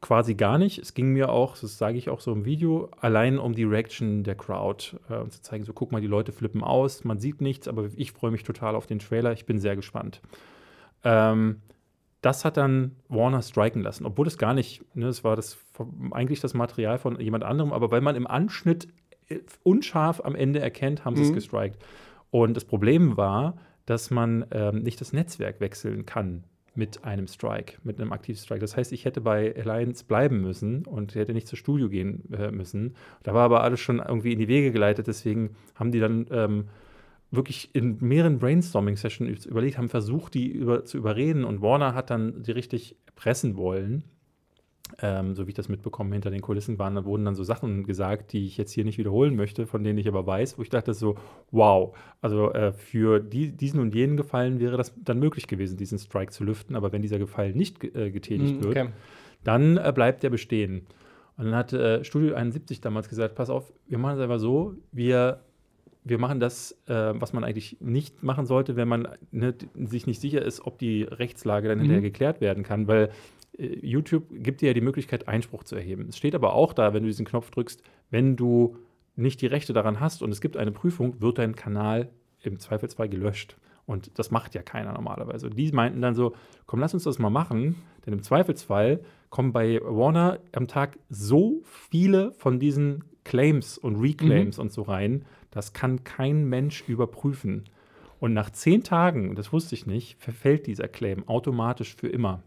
quasi gar nicht. Es ging mir auch, das sage ich auch so im Video, allein um die Reaction der Crowd äh, zu zeigen, so guck mal, die Leute flippen aus, man sieht nichts, aber ich freue mich total auf den Trailer. Ich bin sehr gespannt. Ähm, das hat dann Warner striken lassen, obwohl es gar nicht, ne, das war das eigentlich das Material von jemand anderem, aber weil man im Anschnitt unscharf am Ende erkennt, haben sie es mhm. gestrikt. Und das Problem war, dass man ähm, nicht das Netzwerk wechseln kann mit einem Strike, mit einem aktiven Strike. Das heißt, ich hätte bei Alliance bleiben müssen und hätte nicht zur Studio gehen äh, müssen. Da war aber alles schon irgendwie in die Wege geleitet, deswegen haben die dann ähm, wirklich in mehreren Brainstorming-Sessions überlegt, haben versucht, die über, zu überreden und Warner hat dann die richtig pressen wollen ähm, so wie ich das mitbekommen, hinter den Kulissen waren, da wurden dann so Sachen gesagt, die ich jetzt hier nicht wiederholen möchte, von denen ich aber weiß, wo ich dachte so, wow, also äh, für die, diesen und jenen Gefallen wäre das dann möglich gewesen, diesen Strike zu lüften, aber wenn dieser Gefallen nicht äh, getätigt mm, okay. wird, dann äh, bleibt der bestehen. Und dann hat äh, Studio 71 damals gesagt, pass auf, wir machen es einfach so, wir wir machen das, äh, was man eigentlich nicht machen sollte, wenn man ne, sich nicht sicher ist, ob die Rechtslage dann hinterher mhm. geklärt werden kann, weil YouTube gibt dir ja die Möglichkeit, Einspruch zu erheben. Es steht aber auch da, wenn du diesen Knopf drückst, wenn du nicht die Rechte daran hast und es gibt eine Prüfung, wird dein Kanal im Zweifelsfall gelöscht. Und das macht ja keiner normalerweise. Und die meinten dann so, komm, lass uns das mal machen, denn im Zweifelsfall kommen bei Warner am Tag so viele von diesen Claims und Reclaims mhm. und so rein, das kann kein Mensch überprüfen. Und nach zehn Tagen, das wusste ich nicht, verfällt dieser Claim automatisch für immer.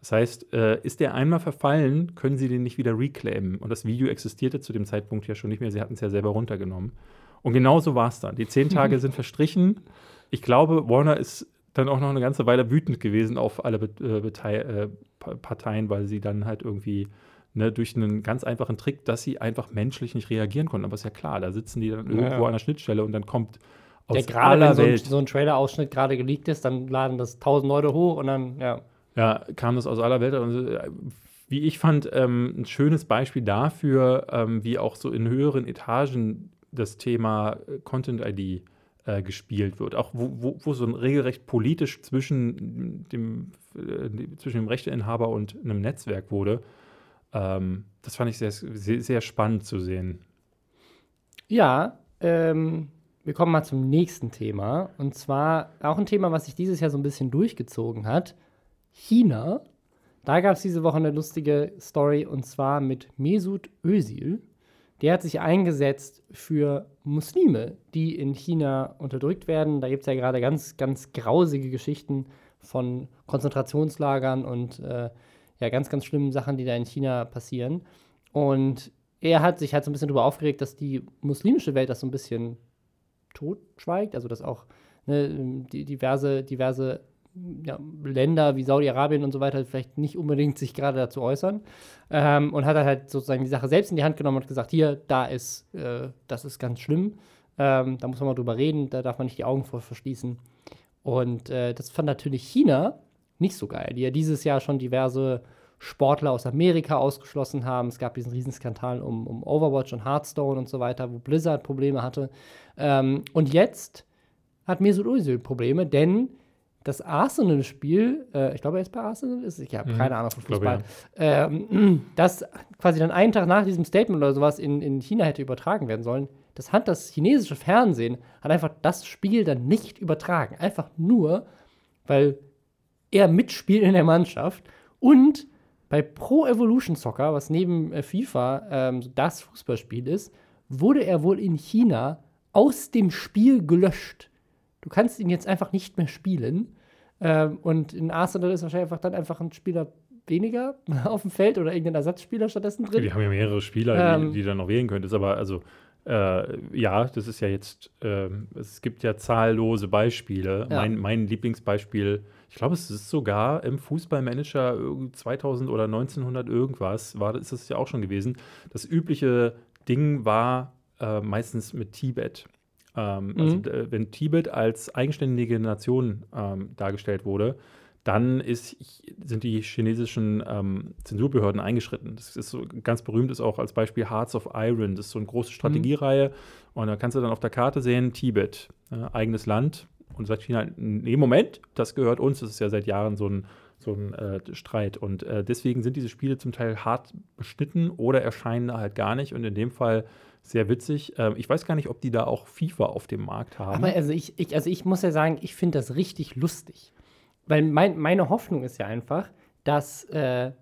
Das heißt, äh, ist der einmal verfallen, können Sie den nicht wieder reclaimen. Und das Video existierte zu dem Zeitpunkt ja schon nicht mehr. Sie hatten es ja selber runtergenommen. Und genau so war es dann. Die zehn Tage <laughs> sind verstrichen. Ich glaube, Warner ist dann auch noch eine ganze Weile wütend gewesen auf alle äh, äh, Parteien, weil sie dann halt irgendwie ne, durch einen ganz einfachen Trick, dass sie einfach menschlich nicht reagieren konnten. Aber ist ja klar, da sitzen die dann irgendwo ja, ja. an der Schnittstelle und dann kommt aus ja, gerade wenn so ein, so ein Trailer-Ausschnitt gerade geleakt ist, dann laden das tausend Leute hoch und dann, ja ja, kam das aus aller Welt. Und, äh, wie ich fand, ähm, ein schönes Beispiel dafür, ähm, wie auch so in höheren Etagen das Thema äh, Content ID äh, gespielt wird. Auch wo, wo, wo, so ein regelrecht politisch zwischen dem, äh, zwischen dem Rechteinhaber und einem Netzwerk wurde. Ähm, das fand ich sehr, sehr, sehr, spannend zu sehen. Ja, ähm, wir kommen mal zum nächsten Thema. Und zwar auch ein Thema, was sich dieses Jahr so ein bisschen durchgezogen hat. China. Da gab es diese Woche eine lustige Story und zwar mit Mesut Özil. Der hat sich eingesetzt für Muslime, die in China unterdrückt werden. Da gibt es ja gerade ganz, ganz grausige Geschichten von Konzentrationslagern und äh, ja, ganz, ganz schlimmen Sachen, die da in China passieren. Und er hat sich halt so ein bisschen darüber aufgeregt, dass die muslimische Welt das so ein bisschen totschweigt, also dass auch ne, die diverse, diverse ja, Länder wie Saudi-Arabien und so weiter vielleicht nicht unbedingt sich gerade dazu äußern. Ähm, und hat halt sozusagen die Sache selbst in die Hand genommen und gesagt, hier, da ist, äh, das ist ganz schlimm. Ähm, da muss man mal drüber reden, da darf man nicht die Augen vor verschließen. Und äh, das fand natürlich China nicht so geil, die ja dieses Jahr schon diverse Sportler aus Amerika ausgeschlossen haben. Es gab diesen Riesenskandal um, um Overwatch und Hearthstone und so weiter, wo Blizzard Probleme hatte. Ähm, und jetzt hat Mesut Özil Probleme, denn das Arsenal-Spiel, äh, ich glaube, er ist bei Arsenal, ist, ich habe mhm. keine Ahnung von Fußball, ja. ähm, <clears throat> das quasi dann einen Tag nach diesem Statement oder sowas in, in China hätte übertragen werden sollen. Das hat das chinesische Fernsehen, hat einfach das Spiel dann nicht übertragen. Einfach nur, weil er mitspielt in der Mannschaft und bei Pro Evolution Soccer, was neben äh, FIFA ähm, das Fußballspiel ist, wurde er wohl in China aus dem Spiel gelöscht. Du kannst ihn jetzt einfach nicht mehr spielen. Ähm, und in Arsenal ist wahrscheinlich einfach dann einfach ein Spieler weniger <laughs> auf dem Feld oder irgendein Ersatzspieler stattdessen drin. Die haben ja mehrere Spieler, ähm, die, die dann noch wählen könntest. Aber also, äh, ja, das ist ja jetzt, äh, es gibt ja zahllose Beispiele. Ja. Mein, mein Lieblingsbeispiel, ich glaube, es ist sogar im Fußballmanager 2000 oder 1900 irgendwas, war, ist das ja auch schon gewesen. Das übliche Ding war äh, meistens mit Tibet. Ähm, mhm. Also, wenn Tibet als eigenständige Nation ähm, dargestellt wurde, dann ist, sind die chinesischen ähm, Zensurbehörden eingeschritten. Das ist so ganz berühmt, ist auch als Beispiel Hearts of Iron. Das ist so eine große mhm. Strategiereihe. Mhm. Und da kannst du dann auf der Karte sehen, Tibet, äh, eigenes Land, Und sagt China, nee, Moment, das gehört uns. Das ist ja seit Jahren so ein, so ein äh, Streit. Und äh, deswegen sind diese Spiele zum Teil hart beschnitten oder erscheinen halt gar nicht. Und in dem Fall sehr witzig. Ähm, ich weiß gar nicht, ob die da auch FIFA auf dem Markt haben. Aber also ich, ich also ich muss ja sagen, ich finde das richtig lustig. Weil mein, meine Hoffnung ist ja einfach, dass äh,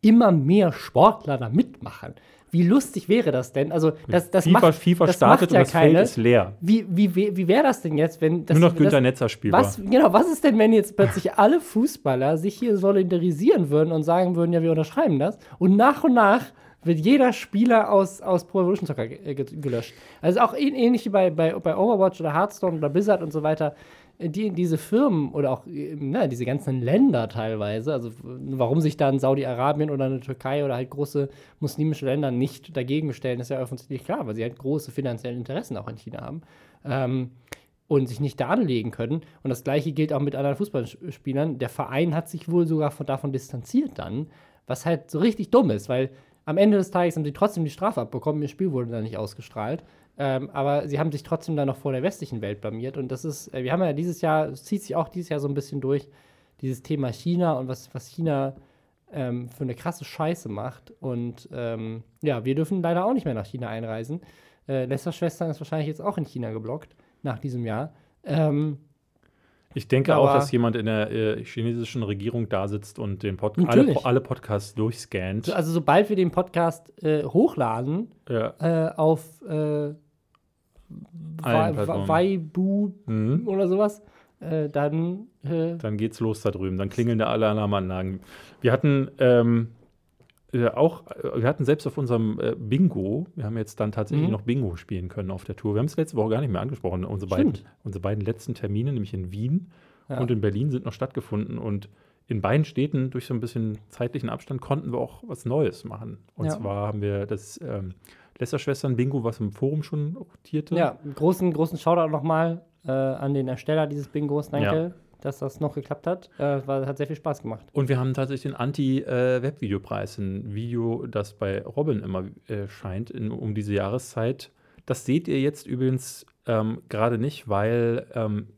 immer mehr Sportler da mitmachen. Wie lustig wäre das denn? Also, das, das FIFA, macht, FIFA das startet macht ja und das keine. Feld ist leer. Wie, wie, wie, wie wäre das denn jetzt, wenn das. Nur noch Günther das, Netzer spielbar. was, genau, was ist denn, wenn jetzt plötzlich alle Fußballer sich hier solidarisieren würden und sagen würden, ja, wir unterschreiben das? Und nach und nach wird jeder Spieler aus, aus Pro Evolution Soccer äh, ge- gelöscht. Also auch ähn- ähnlich wie bei, bei, bei Overwatch oder Hearthstone oder Blizzard und so weiter. äh, Die, diese Firmen oder auch äh, na, diese ganzen Länder teilweise, also warum sich dann Saudi-Arabien oder eine Türkei oder halt große muslimische Länder nicht dagegen stellen, ist ja offensichtlich klar, weil sie halt große finanzielle Interessen auch in China haben. Ähm, und sich nicht da anlegen können. Und das gleiche gilt auch mit anderen Fußballspielern. Der Verein hat sich wohl sogar von, davon distanziert dann, was halt so richtig dumm ist, weil am Ende des Tages haben sie trotzdem die Strafe abbekommen, ihr Spiel wurde dann nicht ausgestrahlt. Ähm, aber sie haben sich trotzdem dann noch vor der westlichen Welt blamiert. Und das ist, äh, wir haben ja dieses Jahr, es zieht sich auch dieses Jahr so ein bisschen durch, dieses Thema China und was, was China ähm, für eine krasse Scheiße macht. Und ähm, ja, wir dürfen leider auch nicht mehr nach China einreisen. Äh, Lester Schwestern ist wahrscheinlich jetzt auch in China geblockt nach diesem Jahr. Ähm, Ich denke Aber- auch, dass jemand in der äh, chinesischen Regierung da sitzt und den Pod alle, alle Podcasts durchscannt. so, also sobald wir den Podcast äh, hochladen ja. äh, auf äh, Weibu Mhm. oder sowas, äh, dann äh, Dann geht's los da drüben. Dann klingeln da alle Alarmanlagen. Wir hatten ähm, äh, auch, äh, wir hatten selbst auf unserem äh, Bingo, wir haben jetzt dann tatsächlich Mhm. noch Bingo spielen können auf der Tour. Wir haben es letzte Woche gar nicht mehr angesprochen. Unsere beiden, unsere beiden letzten Termine, nämlich in Wien Ja. und in Berlin, sind noch stattgefunden. Und in beiden Städten, durch so ein bisschen zeitlichen Abstand, konnten wir auch was Neues machen. Und Ja. zwar haben wir das ähm, Lästerschwestern-Bingo, was im Forum schon rotierte. ja, großen, großen Shoutout nochmal äh, an den Ersteller dieses Bingos. Danke, Ja. Dass das noch geklappt hat. Äh, war, hat sehr viel Spaß gemacht. Und wir haben tatsächlich den Anti-Web-Videopreis, ein Video, das bei Robin immer äh, scheint in, um diese Jahreszeit. Das seht ihr jetzt übrigens ähm, gerade nicht, weil ähm,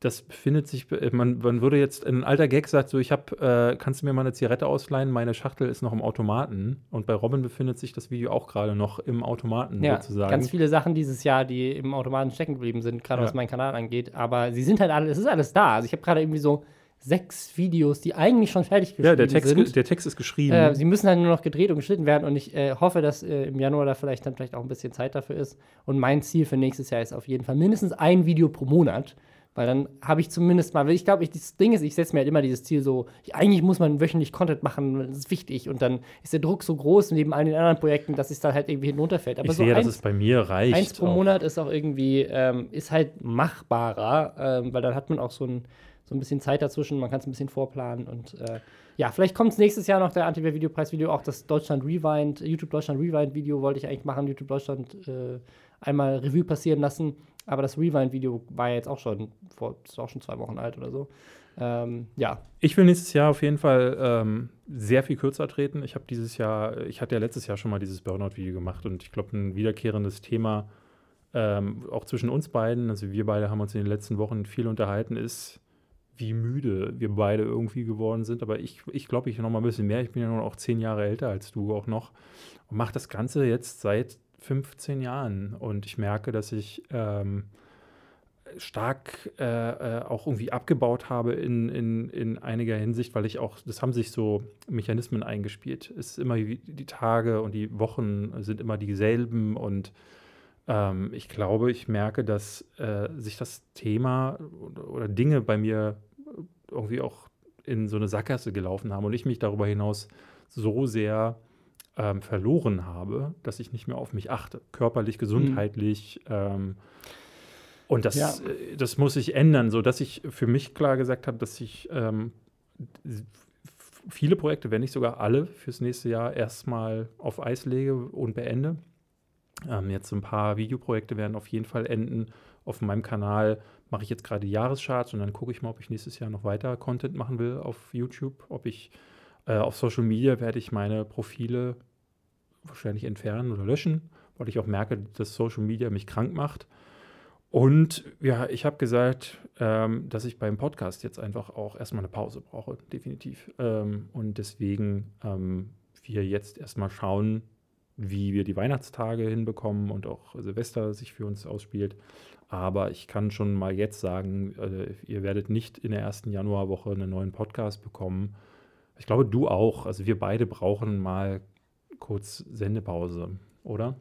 das befindet sich, äh, man, man würde jetzt, ein alter Gag sagt so, ich habe, äh, kannst du mir mal eine Zigarette ausleihen? Meine Schachtel ist noch im Automaten. Und bei Robin befindet sich das Video auch gerade noch im Automaten Ja, sozusagen. ganz viele Sachen dieses Jahr, die im Automaten stecken geblieben sind, gerade Ja. was meinen Kanal angeht. Aber sie sind halt alle, es ist alles da. Also ich habe gerade irgendwie so sechs Videos, die eigentlich schon fertig geschrieben ja, der Text, sind. der Text ist geschrieben. Äh, sie müssen halt nur noch gedreht und geschnitten werden und ich äh, hoffe, dass äh, im Januar da vielleicht dann vielleicht auch ein bisschen Zeit dafür ist. Und mein Ziel für nächstes Jahr ist auf jeden Fall mindestens ein Video pro Monat, weil dann habe ich zumindest mal, weil ich glaube, ich, das Ding ist, ich setze mir halt immer dieses Ziel so, ich, eigentlich muss man wöchentlich Content machen, das ist wichtig und dann ist der Druck so groß neben all den anderen Projekten, dass es dann halt irgendwie hinunterfällt. Aber ich so sehe, dass eins, es bei mir reicht. eins pro auch. Monat ist auch irgendwie, ähm, ist halt machbarer, ähm, weil dann hat man auch so ein, so ein bisschen Zeit dazwischen, man kann es ein bisschen vorplanen und äh, ja, vielleicht kommt es nächstes Jahr noch der Anti-Videopreis-Video, auch das Deutschland Rewind, YouTube Deutschland Rewind-Video wollte ich eigentlich machen, YouTube Deutschland äh, einmal Revue passieren lassen, aber das Rewind-Video war ja jetzt auch schon vor, ist auch schon zwei Wochen alt oder so. Ähm, ja, Ich will nächstes Jahr auf jeden Fall ähm, sehr viel kürzer treten. Ich habe dieses Jahr, ich hatte ja letztes Jahr schon mal dieses Burnout-Video gemacht und ich glaube, ein wiederkehrendes Thema ähm, auch zwischen uns beiden, also wir beide haben uns in den letzten Wochen viel unterhalten, ist, wie müde wir beide irgendwie geworden sind. Aber ich, ich glaube, ich noch mal ein bisschen mehr. Ich bin ja nur auch zehn Jahre älter als du auch noch und mache das Ganze jetzt seit 15 Jahren und ich merke, dass ich ähm, stark äh, äh, auch irgendwie abgebaut habe in, in, in einiger Hinsicht, weil ich auch, das haben sich so Mechanismen eingespielt. Es ist immer die Tage und die Wochen sind immer dieselben und ähm, ich glaube, ich merke, dass äh, sich das Thema oder Dinge bei mir irgendwie auch in so eine Sackgasse gelaufen haben und ich mich darüber hinaus so sehr ähm, verloren habe, dass ich nicht mehr auf mich achte. Körperlich, gesundheitlich. Ähm, und das, Ja. äh, das muss sich ändern, sodass ich für mich klar gesagt habe, dass ich ähm, viele Projekte, wenn nicht sogar alle, fürs nächste Jahr erstmal auf Eis lege und beende. Ähm, jetzt ein paar Videoprojekte werden auf jeden Fall enden. Auf meinem Kanal mache ich jetzt gerade Jahrescharts und dann gucke ich mal, ob ich nächstes Jahr noch weiter Content machen will auf YouTube. Ob ich äh, auf Social Media werde ich meine Profile wahrscheinlich entfernen oder löschen, weil ich auch merke, dass Social Media mich krank macht. Und ja, ich habe gesagt, ähm, dass ich beim Podcast jetzt einfach auch erstmal eine Pause brauche, definitiv. Ähm, und deswegen ähm, wir jetzt erstmal schauen, wie wir die Weihnachtstage hinbekommen und auch Silvester sich für uns ausspielt. Aber ich kann schon mal jetzt sagen, äh, ihr werdet nicht in der ersten Januarwoche einen neuen Podcast bekommen. Ich glaube, du auch. Also wir beide brauchen mal kurz Sendepause, oder?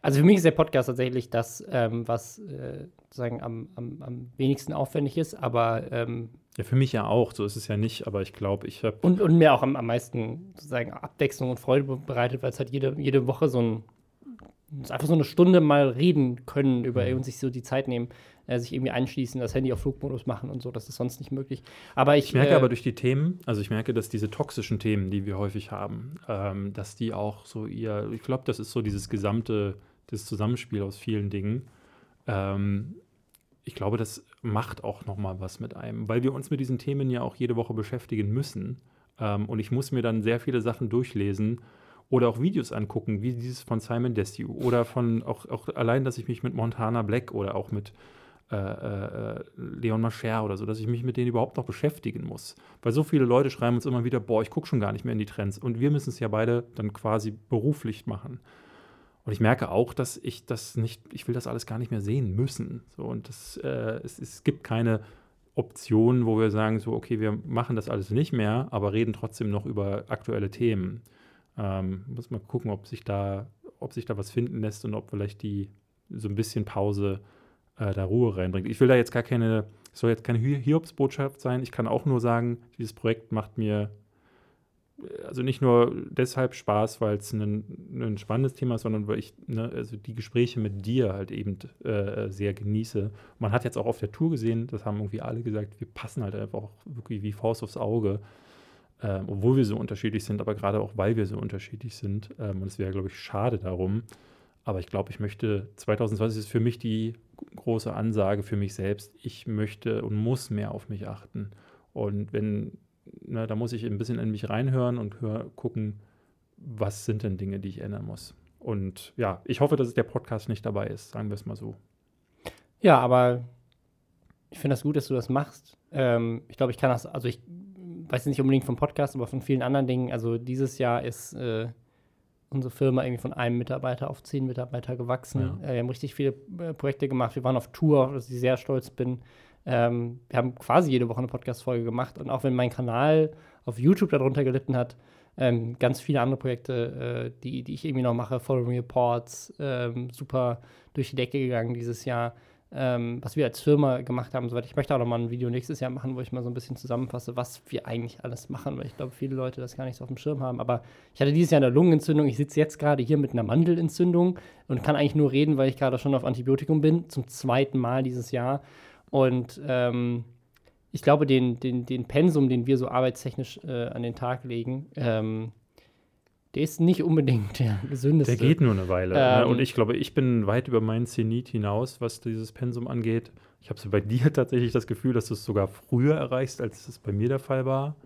Also für mich ist der Podcast tatsächlich das, ähm, was äh, sozusagen am, am, am, wenigsten aufwendig ist, aber ähm, ja, für mich ja auch, so ist es ja nicht, aber ich glaube, ich habe. Und, und mir auch am, am meisten sozusagen Abwechslung und Freude bereitet, weil es halt jede, jede Woche so ein einfach so eine Stunde mal reden können über mhm. und sich so die Zeit nehmen, äh, sich irgendwie einschließen, das Handy auf Flugmodus machen und so, das ist sonst nicht möglich. Aber ich, ich merke äh, aber durch die Themen, also ich merke, dass diese toxischen Themen, die wir häufig haben, ähm, dass die auch so ihr, ich glaube, das ist so dieses gesamte, das Zusammenspiel aus vielen Dingen. Ähm, ich glaube, das macht auch noch mal was mit einem, weil wir uns mit diesen Themen ja auch jede Woche beschäftigen müssen. Ähm, und ich muss mir dann sehr viele Sachen durchlesen oder auch Videos angucken, wie dieses von Simon Desue oder von auch, auch allein, dass ich mich mit Montana Black oder auch mit äh, äh, Leon Mascher oder so, dass ich mich mit denen überhaupt noch beschäftigen muss. Weil so viele Leute schreiben uns immer wieder, boah, ich gucke schon gar nicht mehr in die Trends. Und wir müssen es ja beide dann quasi beruflich machen. Und ich merke auch, dass ich das nicht, ich will das alles gar nicht mehr sehen müssen. So, und das, äh, es, es gibt keine Option, wo wir sagen, so, okay, wir machen das alles nicht mehr, aber reden trotzdem noch über aktuelle Themen. Ähm, muss mal gucken, ob sich da, ob sich da was finden lässt und ob vielleicht die so ein bisschen Pause äh, da Ruhe reinbringt. Ich will da jetzt gar keine, soll jetzt keine Hiobsbotschaft sein. Ich kann auch nur sagen, dieses Projekt macht mir äh, also nicht nur deshalb Spaß, weil es ein, ein, spannendes Thema ist, sondern weil ich ne, also die Gespräche mit dir halt eben äh, sehr genieße. Man hat jetzt auch auf der Tour gesehen, das haben irgendwie alle gesagt, wir passen halt einfach auch wirklich wie Faust aufs Auge ähm, obwohl wir so unterschiedlich sind, aber gerade auch weil wir so unterschiedlich sind. Ähm, und es wäre, glaube ich, schade darum. Aber ich glaube, ich möchte, 2020 ist für mich die große Ansage für mich selbst. Ich möchte und muss mehr auf mich achten. Und wenn, na, da muss ich ein bisschen in mich reinhören und hör, gucken, was sind denn Dinge, die ich ändern muss. Und ja, ich hoffe, dass der Podcast nicht dabei ist, sagen wir es mal so. Ja, aber ich finde das gut, dass du das machst. Ähm, ich glaube, ich kann das, also ich weiß nicht unbedingt vom Podcast, aber von vielen anderen Dingen. Also dieses Jahr ist äh, unsere Firma irgendwie von einem Mitarbeiter auf zehn Mitarbeiter gewachsen. Ja. Äh, wir haben richtig viele äh, Projekte gemacht. Wir waren auf Tour, auf das ich sehr stolz bin. Ähm, wir haben quasi jede Woche eine Podcast-Folge gemacht. Und auch wenn mein Kanal auf YouTube darunter gelitten hat, ähm, ganz viele andere Projekte, äh, die, die ich irgendwie noch mache, Following Reports, ähm, super durch die Decke gegangen dieses Jahr ähm, was wir als Firma gemacht haben. Soweit ich möchte auch noch mal ein Video nächstes Jahr machen, wo ich mal so ein bisschen zusammenfasse, was wir eigentlich alles machen, weil ich glaube, viele Leute das gar nicht so auf dem Schirm haben. Aber ich hatte dieses Jahr eine Lungenentzündung. Ich sitze jetzt gerade hier mit einer Mandelentzündung und kann eigentlich nur reden, weil ich gerade schon auf Antibiotikum bin, zum zweiten Mal dieses Jahr. Und ähm, ich glaube, den, den, den Pensum, den wir so arbeitstechnisch äh, an den Tag legen, ähm, der ist nicht unbedingt der gesündeste. Der geht nur eine Weile. Ne? Ähm, Und ich glaube, ich bin weit über meinen Zenit hinaus, was dieses Pensum angeht. Ich habe so bei <laughs> dir tatsächlich das Gefühl, dass du es sogar früher erreichst, als es bei mir der Fall war.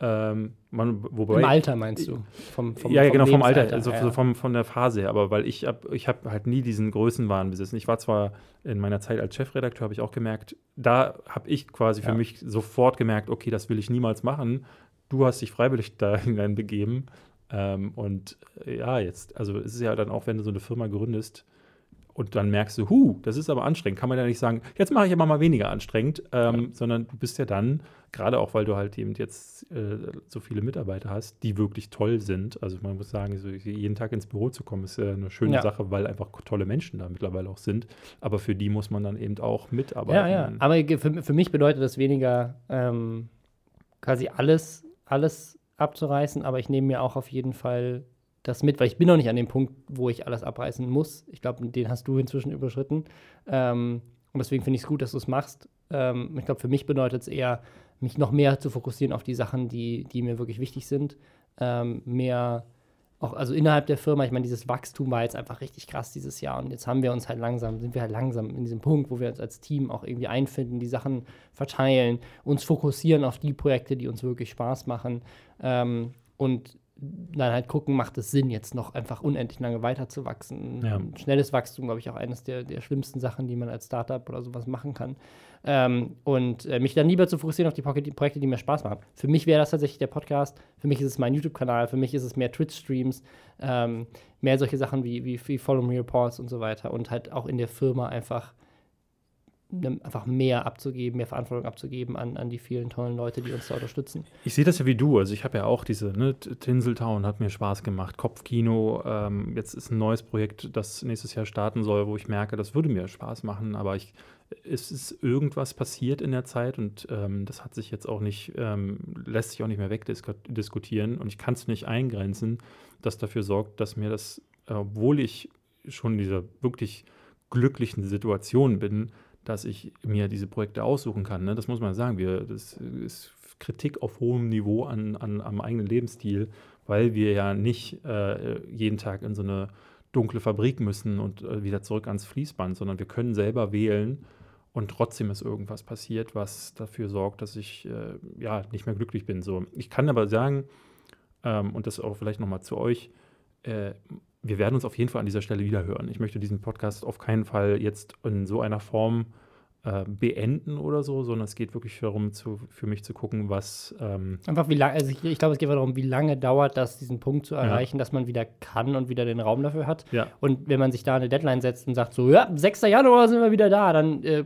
Ähm, man, wobei, Im Alter meinst du? Vom, vom, ja, vom genau, vom Alter, also ja. vom, von der Phase her. Aber weil ich habe ich hab halt nie diesen Größenwahn besessen. Ich war zwar in meiner Zeit als Chefredakteur, habe ich auch gemerkt, da habe ich quasi ja. für mich sofort gemerkt, okay, das will ich niemals machen. Du hast dich freiwillig <laughs> da hineinbegeben. Ähm, und äh, ja, jetzt, also es ist ja dann auch, wenn du so eine Firma gründest und dann merkst du, hu, das ist aber anstrengend, kann man ja nicht sagen, jetzt mache ich aber mal weniger anstrengend, ähm, ja. sondern du bist ja dann, gerade auch weil du halt eben jetzt äh, so viele Mitarbeiter hast, die wirklich toll sind. Also man muss sagen, so jeden Tag ins Büro zu kommen, ist ja eine schöne ja. Sache, weil einfach tolle Menschen da mittlerweile auch sind. Aber für die muss man dann eben auch mitarbeiten. Ja, ja. Aber für, für mich bedeutet das weniger ähm, quasi alles, alles abzureißen, aber ich nehme mir auch auf jeden Fall das mit, weil ich bin noch nicht an dem Punkt, wo ich alles abreißen muss. Ich glaube, den hast du inzwischen überschritten. Ähm, und deswegen finde ich es gut, dass du es machst. Ähm, ich glaube, für mich bedeutet es eher, mich noch mehr zu fokussieren auf die Sachen, die, die mir wirklich wichtig sind. Ähm, mehr auch, also innerhalb der Firma, ich meine, dieses Wachstum war jetzt einfach richtig krass dieses Jahr und jetzt haben wir uns halt langsam, sind wir halt langsam in diesem Punkt, wo wir uns als Team auch irgendwie einfinden, die Sachen verteilen, uns fokussieren auf die Projekte, die uns wirklich Spaß machen. Ähm, und dann halt gucken, macht es Sinn, jetzt noch einfach unendlich lange weiterzuwachsen. Ja. Schnelles Wachstum, glaube ich, auch eines der, der schlimmsten Sachen, die man als Startup oder sowas machen kann. Ähm, und äh, mich dann lieber zu fokussieren auf die, Projekte, die mir Spaß machen. Für mich wäre das tatsächlich der Podcast, für mich ist es mein YouTube-Kanal, für mich ist es mehr Twitch-Streams, ähm, mehr solche Sachen wie, wie, wie Follow Me Reports und so weiter und halt auch in der Firma einfach einfach mehr abzugeben, mehr Verantwortung abzugeben an, an die vielen tollen Leute, die uns da unterstützen. Ich sehe das ja wie du. Also ich habe ja auch diese, ne, Tinseltown hat mir Spaß gemacht, Kopfkino. Ähm, jetzt ist ein neues Projekt, das nächstes Jahr starten soll, wo ich merke, das würde mir Spaß machen, aber ich, es ist irgendwas passiert in der Zeit und ähm, das hat sich jetzt auch nicht, ähm, lässt sich auch nicht mehr wegdiskutieren und ich kann es nicht eingrenzen, das dafür sorgt, dass mir das, obwohl ich schon in dieser wirklich glücklichen Situation bin, dass ich mir diese Projekte aussuchen kann. Ne? Das muss man sagen. Wir, das ist Kritik auf hohem Niveau an, an, am eigenen Lebensstil, weil wir ja nicht äh, jeden Tag in so eine dunkle Fabrik müssen und äh, wieder zurück ans Fließband, sondern wir können selber wählen und trotzdem ist irgendwas passiert, was dafür sorgt, dass ich äh, ja nicht mehr glücklich bin. So, ich kann aber sagen, ähm, und das auch vielleicht nochmal zu euch, äh, wir werden uns auf jeden Fall an dieser Stelle wieder hören. Ich möchte diesen Podcast auf keinen Fall jetzt in so einer Form äh, beenden oder so, sondern es geht wirklich darum, zu, für mich zu gucken, was. Ähm, Einfach wie lange, also ich, ich glaube, es geht darum, wie lange dauert das, diesen Punkt zu erreichen, dass man wieder kann und wieder den Raum dafür hat. ja, Und wenn man sich da eine Deadline setzt und sagt, so, ja, 6. Januar sind wir wieder da, dann, äh,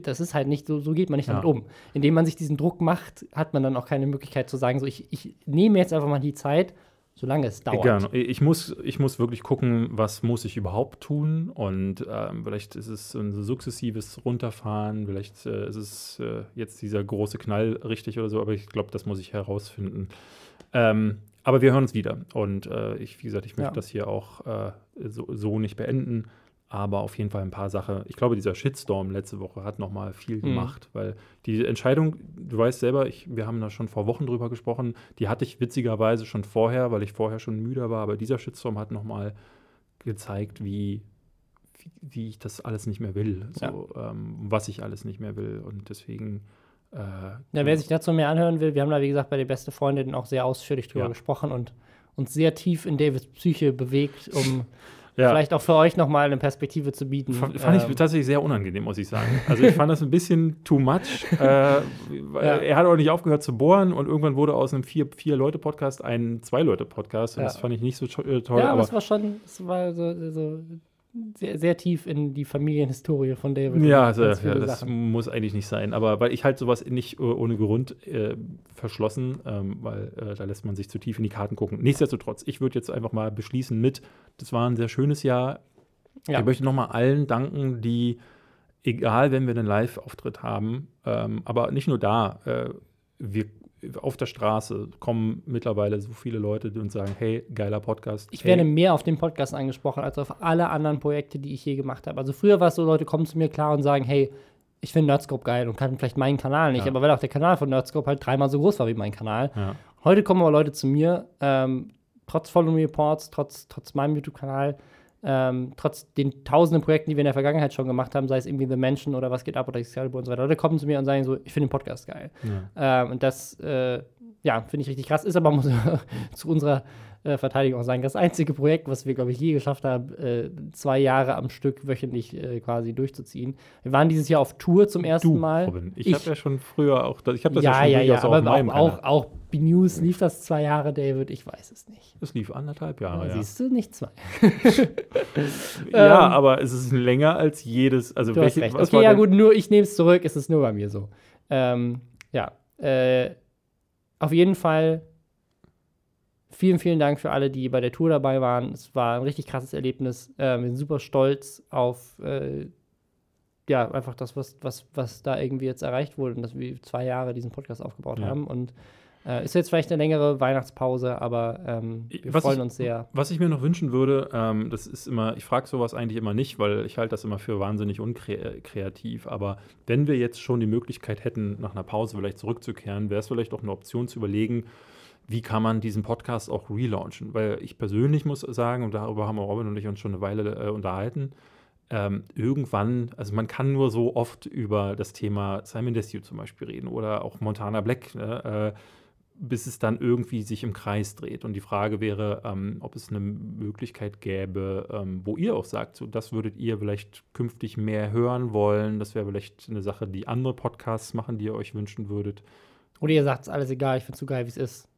das ist halt nicht so, so geht man nicht Ja. damit um. Indem man sich diesen Druck macht, hat man dann auch keine Möglichkeit zu sagen, so, ich, ich nehme jetzt einfach mal die Zeit, solange es dauert. Gerne. Ich muss, ich muss wirklich gucken, was muss ich überhaupt tun. Und ähm, vielleicht ist es so ein sukzessives Runterfahren, vielleicht äh, ist es äh, jetzt dieser große Knall richtig oder so, aber ich glaube, das muss ich herausfinden. Ähm, aber wir hören uns wieder. Und äh, ich, wie gesagt, ich möchte Ja. das hier auch äh, so, so nicht beenden. Aber auf jeden Fall ein paar Sachen. Ich glaube, dieser Shitstorm letzte Woche hat nochmal viel gemacht, weil die Entscheidung, du weißt selber, ich, wir haben da schon vor Wochen drüber gesprochen, die hatte ich witzigerweise schon vorher, weil ich vorher schon müde war, aber dieser Shitstorm hat nochmal gezeigt, wie, wie, wie ich das alles nicht mehr will, so, ähm, was ich alles nicht mehr will. Und deswegen. Äh, Ja, wer sich dazu mehr anhören will, wir haben da, wie gesagt, bei der beste Freundin auch sehr ausführlich drüber Ja. gesprochen und uns sehr tief in Davids Psyche bewegt, um <laughs> ja. vielleicht auch für euch nochmal eine Perspektive zu bieten. Fand, fand ich Ähm, tatsächlich sehr unangenehm, muss ich sagen. Also ich fand das ein bisschen too much. Äh, <laughs> weil Er hat auch nicht aufgehört zu bohren und irgendwann wurde aus einem Vier-Leute-Podcast ein Zwei-Leute-Podcast. Und Ja. das fand ich nicht so äh, toll. ja, aber aber es war schon, es war so, so sehr, sehr tief in die Familienhistorie von David. ja, ganz ja, das Sachen. muss eigentlich nicht sein. Aber weil ich halt sowas nicht äh, ohne Grund äh, verschlossen, ähm, weil äh, da lässt man sich zu tief in die Karten gucken. Nichtsdestotrotz, ich würde jetzt einfach mal beschließen mit, das war ein sehr schönes Jahr. Ja. Ich möchte nochmal allen danken, die, egal wenn wir einen Live-Auftritt haben, ähm, aber nicht nur da, äh, wir auf der Straße kommen mittlerweile so viele Leute, uns sagen, hey, geiler Podcast. Ich hey, werde mehr auf den Podcast angesprochen als auf alle anderen Projekte, die ich je gemacht habe. Also früher war es so, Leute kommen zu mir klar und sagen, hey, ich finde Nerdscope geil und kann vielleicht meinen Kanal nicht, Ja. aber weil auch der Kanal von Nerdscope halt dreimal so groß war wie mein Kanal. Ja. Heute kommen aber Leute zu mir, ähm, trotz Follow Me Reports, trotz, trotz meinem YouTube-Kanal, ähm, trotz den tausenden Projekten, die wir in der Vergangenheit schon gemacht haben, sei es irgendwie The Mansion oder Was geht ab oder Excalibur und so weiter. Leute kommen zu mir und sagen so, ich finde den Podcast geil. Ähm, und das, äh, ja, finde ich richtig krass. Ist aber, muss <laughs> zu unserer äh, Verteidigung auch sagen, das einzige Projekt, was wir, glaube ich, je geschafft haben, äh, zwei Jahre am Stück wöchentlich äh, quasi durchzuziehen. Wir waren dieses Jahr auf Tour zum ersten Du, Mal. Robin, ich, habe ja schon früher auch, das, ich habe das ja, ja, schon ja, ja, durchaus auch aber auch, auch, auch B-News lief das zwei Jahre, David, ich weiß es nicht. Es lief anderthalb Jahre, ja. Siehst du, nicht zwei. <laughs> Ja, Ähm, aber es ist länger als jedes. Also Du hast welche, recht. was Okay, ja gut, nur ich nehme es zurück, es ist nur bei mir so. Ähm, ja, äh, auf jeden Fall vielen, vielen Dank für alle, die bei der Tour dabei waren. Es war ein richtig krasses Erlebnis. Äh, wir sind super stolz auf äh, ja, einfach das, was, was, was da irgendwie jetzt erreicht wurde und dass wir zwei Jahre diesen Podcast aufgebaut Ja. haben. Und äh, ist jetzt vielleicht eine längere Weihnachtspause, aber ähm, wir Was freuen ich- uns sehr. Was ich mir noch wünschen würde, ähm, das ist immer, ich frage sowas eigentlich immer nicht, weil ich halte das immer für wahnsinnig unkreativ. Aber wenn wir jetzt schon die Möglichkeit hätten, nach einer Pause vielleicht zurückzukehren, wäre es vielleicht auch eine Option zu überlegen, wie kann man diesen Podcast auch relaunchen? Weil ich persönlich muss sagen, und darüber haben Robin und ich uns schon eine Weile äh, unterhalten, ähm, irgendwann, also man kann nur so oft über das Thema Simon Desue zum Beispiel reden oder auch Montana Black. Ne? Äh, bis es dann irgendwie sich im Kreis dreht. Und die Frage wäre, ähm, ob es eine Möglichkeit gäbe, ähm, wo ihr auch sagt, so, das würdet ihr vielleicht künftig mehr hören wollen. Das wäre vielleicht eine Sache, die andere Podcasts machen, die ihr euch wünschen würdet. Oder ihr sagt, es alles egal, ich finde es so geil, wie es ist.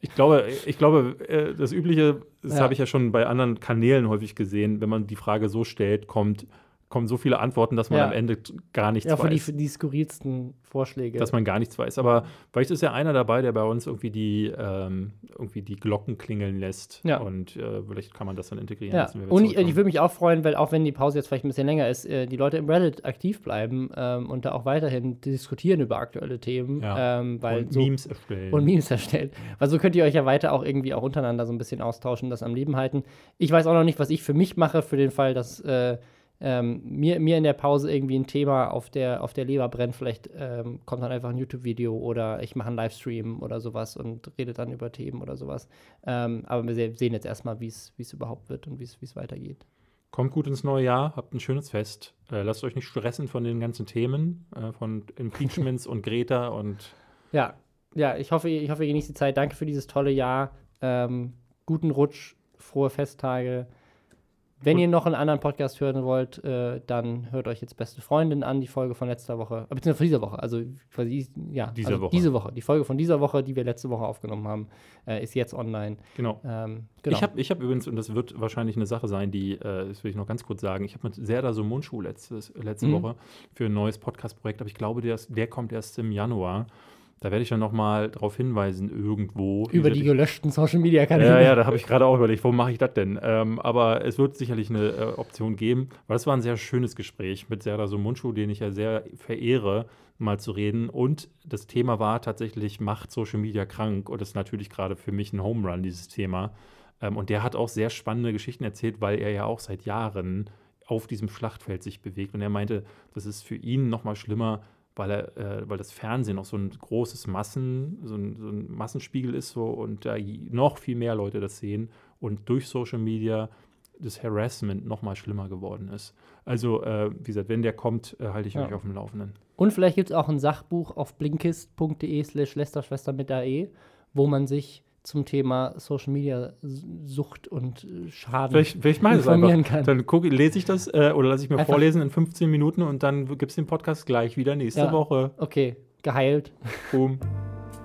Ich glaube, ich glaube, äh, das Übliche, das ja. habe ich ja schon bei anderen Kanälen häufig gesehen, wenn man die Frage so stellt, kommt, kommen so viele Antworten, dass man ja. am Ende gar nichts ja, weiß. Ja, für die, die skurrilsten Vorschläge. Dass man gar nichts weiß. Aber vielleicht ist ja einer dabei, der bei uns irgendwie die, ähm, irgendwie die Glocken klingeln lässt. Ja. Und äh, vielleicht kann man das dann integrieren. Ja. und ich, ich würde mich auch freuen, weil auch wenn die Pause jetzt vielleicht ein bisschen länger ist, äh, die Leute im Reddit aktiv bleiben ähm, und da auch weiterhin diskutieren über aktuelle Themen. Ja. Ähm, weil und so, Memes erstellen. Und Memes erstellen. Weil so könnt ihr euch ja weiter auch irgendwie auch untereinander so ein bisschen austauschen, das am Leben halten. Ich weiß auch noch nicht, was ich für mich mache, für den Fall, dass äh, ähm, mir, mir in der Pause irgendwie ein Thema auf der, auf der Leber brennt, vielleicht ähm, kommt dann einfach ein YouTube-Video oder ich mache einen Livestream oder sowas und rede dann über Themen oder sowas. Ähm, aber wir sehen jetzt erstmal, wie es überhaupt wird und wie es weitergeht. Kommt gut ins neue Jahr, habt ein schönes Fest. Äh, lasst euch nicht stressen von den ganzen Themen, äh, von Impeachments und Greta und. Ja, ja, ich hoffe, ich hoffe, ihr genießt die Zeit. Danke für dieses tolle Jahr. Ähm, guten Rutsch, frohe Festtage. Wenn und ihr noch einen anderen Podcast hören wollt, äh, dann hört euch jetzt Beste Freundin an, die Folge von letzter Woche, äh, beziehungsweise von dieser Woche. Also quasi, ja, diese also Woche. Diese Woche. Die Folge von dieser Woche, die wir letzte Woche aufgenommen haben, äh, ist jetzt online. Genau. Ähm, genau. Ich habe ich hab übrigens, und das wird wahrscheinlich eine Sache sein, die, äh, das will ich noch ganz kurz sagen, ich habe mit Serda so Mundschuh letzte, letzte mhm. Woche für ein neues Podcast-Projekt, aber ich glaube, der, der kommt erst im Januar. Da werde ich dann nochmal darauf hinweisen, irgendwo. Über die gelöschten Social Media Kanäle. Ja, ja, da habe ich gerade auch überlegt, wo mache ich das denn? Ähm, aber es wird sicherlich eine äh, Option geben, weil es war ein sehr schönes Gespräch mit Serda Mundschuh, den ich ja sehr verehre, mal zu reden. Und das Thema war tatsächlich, macht Social Media krank? Und das ist natürlich gerade für mich ein Home Run, dieses Thema. Ähm, und der hat auch sehr spannende Geschichten erzählt, weil er ja auch seit Jahren auf diesem Schlachtfeld sich bewegt. Und er meinte, das ist für ihn noch mal schlimmer, weil, er, äh, weil das Fernsehen noch so ein großes Massen, so ein, so ein Massenspiegel ist so und da noch viel mehr Leute das sehen und durch Social Media das Harassment noch mal schlimmer geworden ist. Also, äh, wie gesagt, wenn der kommt, äh, halte ich ja. euch auf dem Laufenden. Und vielleicht gibt es auch ein Sachbuch auf blinkist.de slash Lästerschwester mit AE, wo man sich zum Thema Social Media Sucht und äh, Schaden vielleicht, vielleicht informieren kann. Dann guck, lese ich das äh, oder lasse ich mir einfach. vorlesen in 15 Minuten und dann gibt es den Podcast gleich wieder nächste ja. Woche. Okay, geheilt. Boom.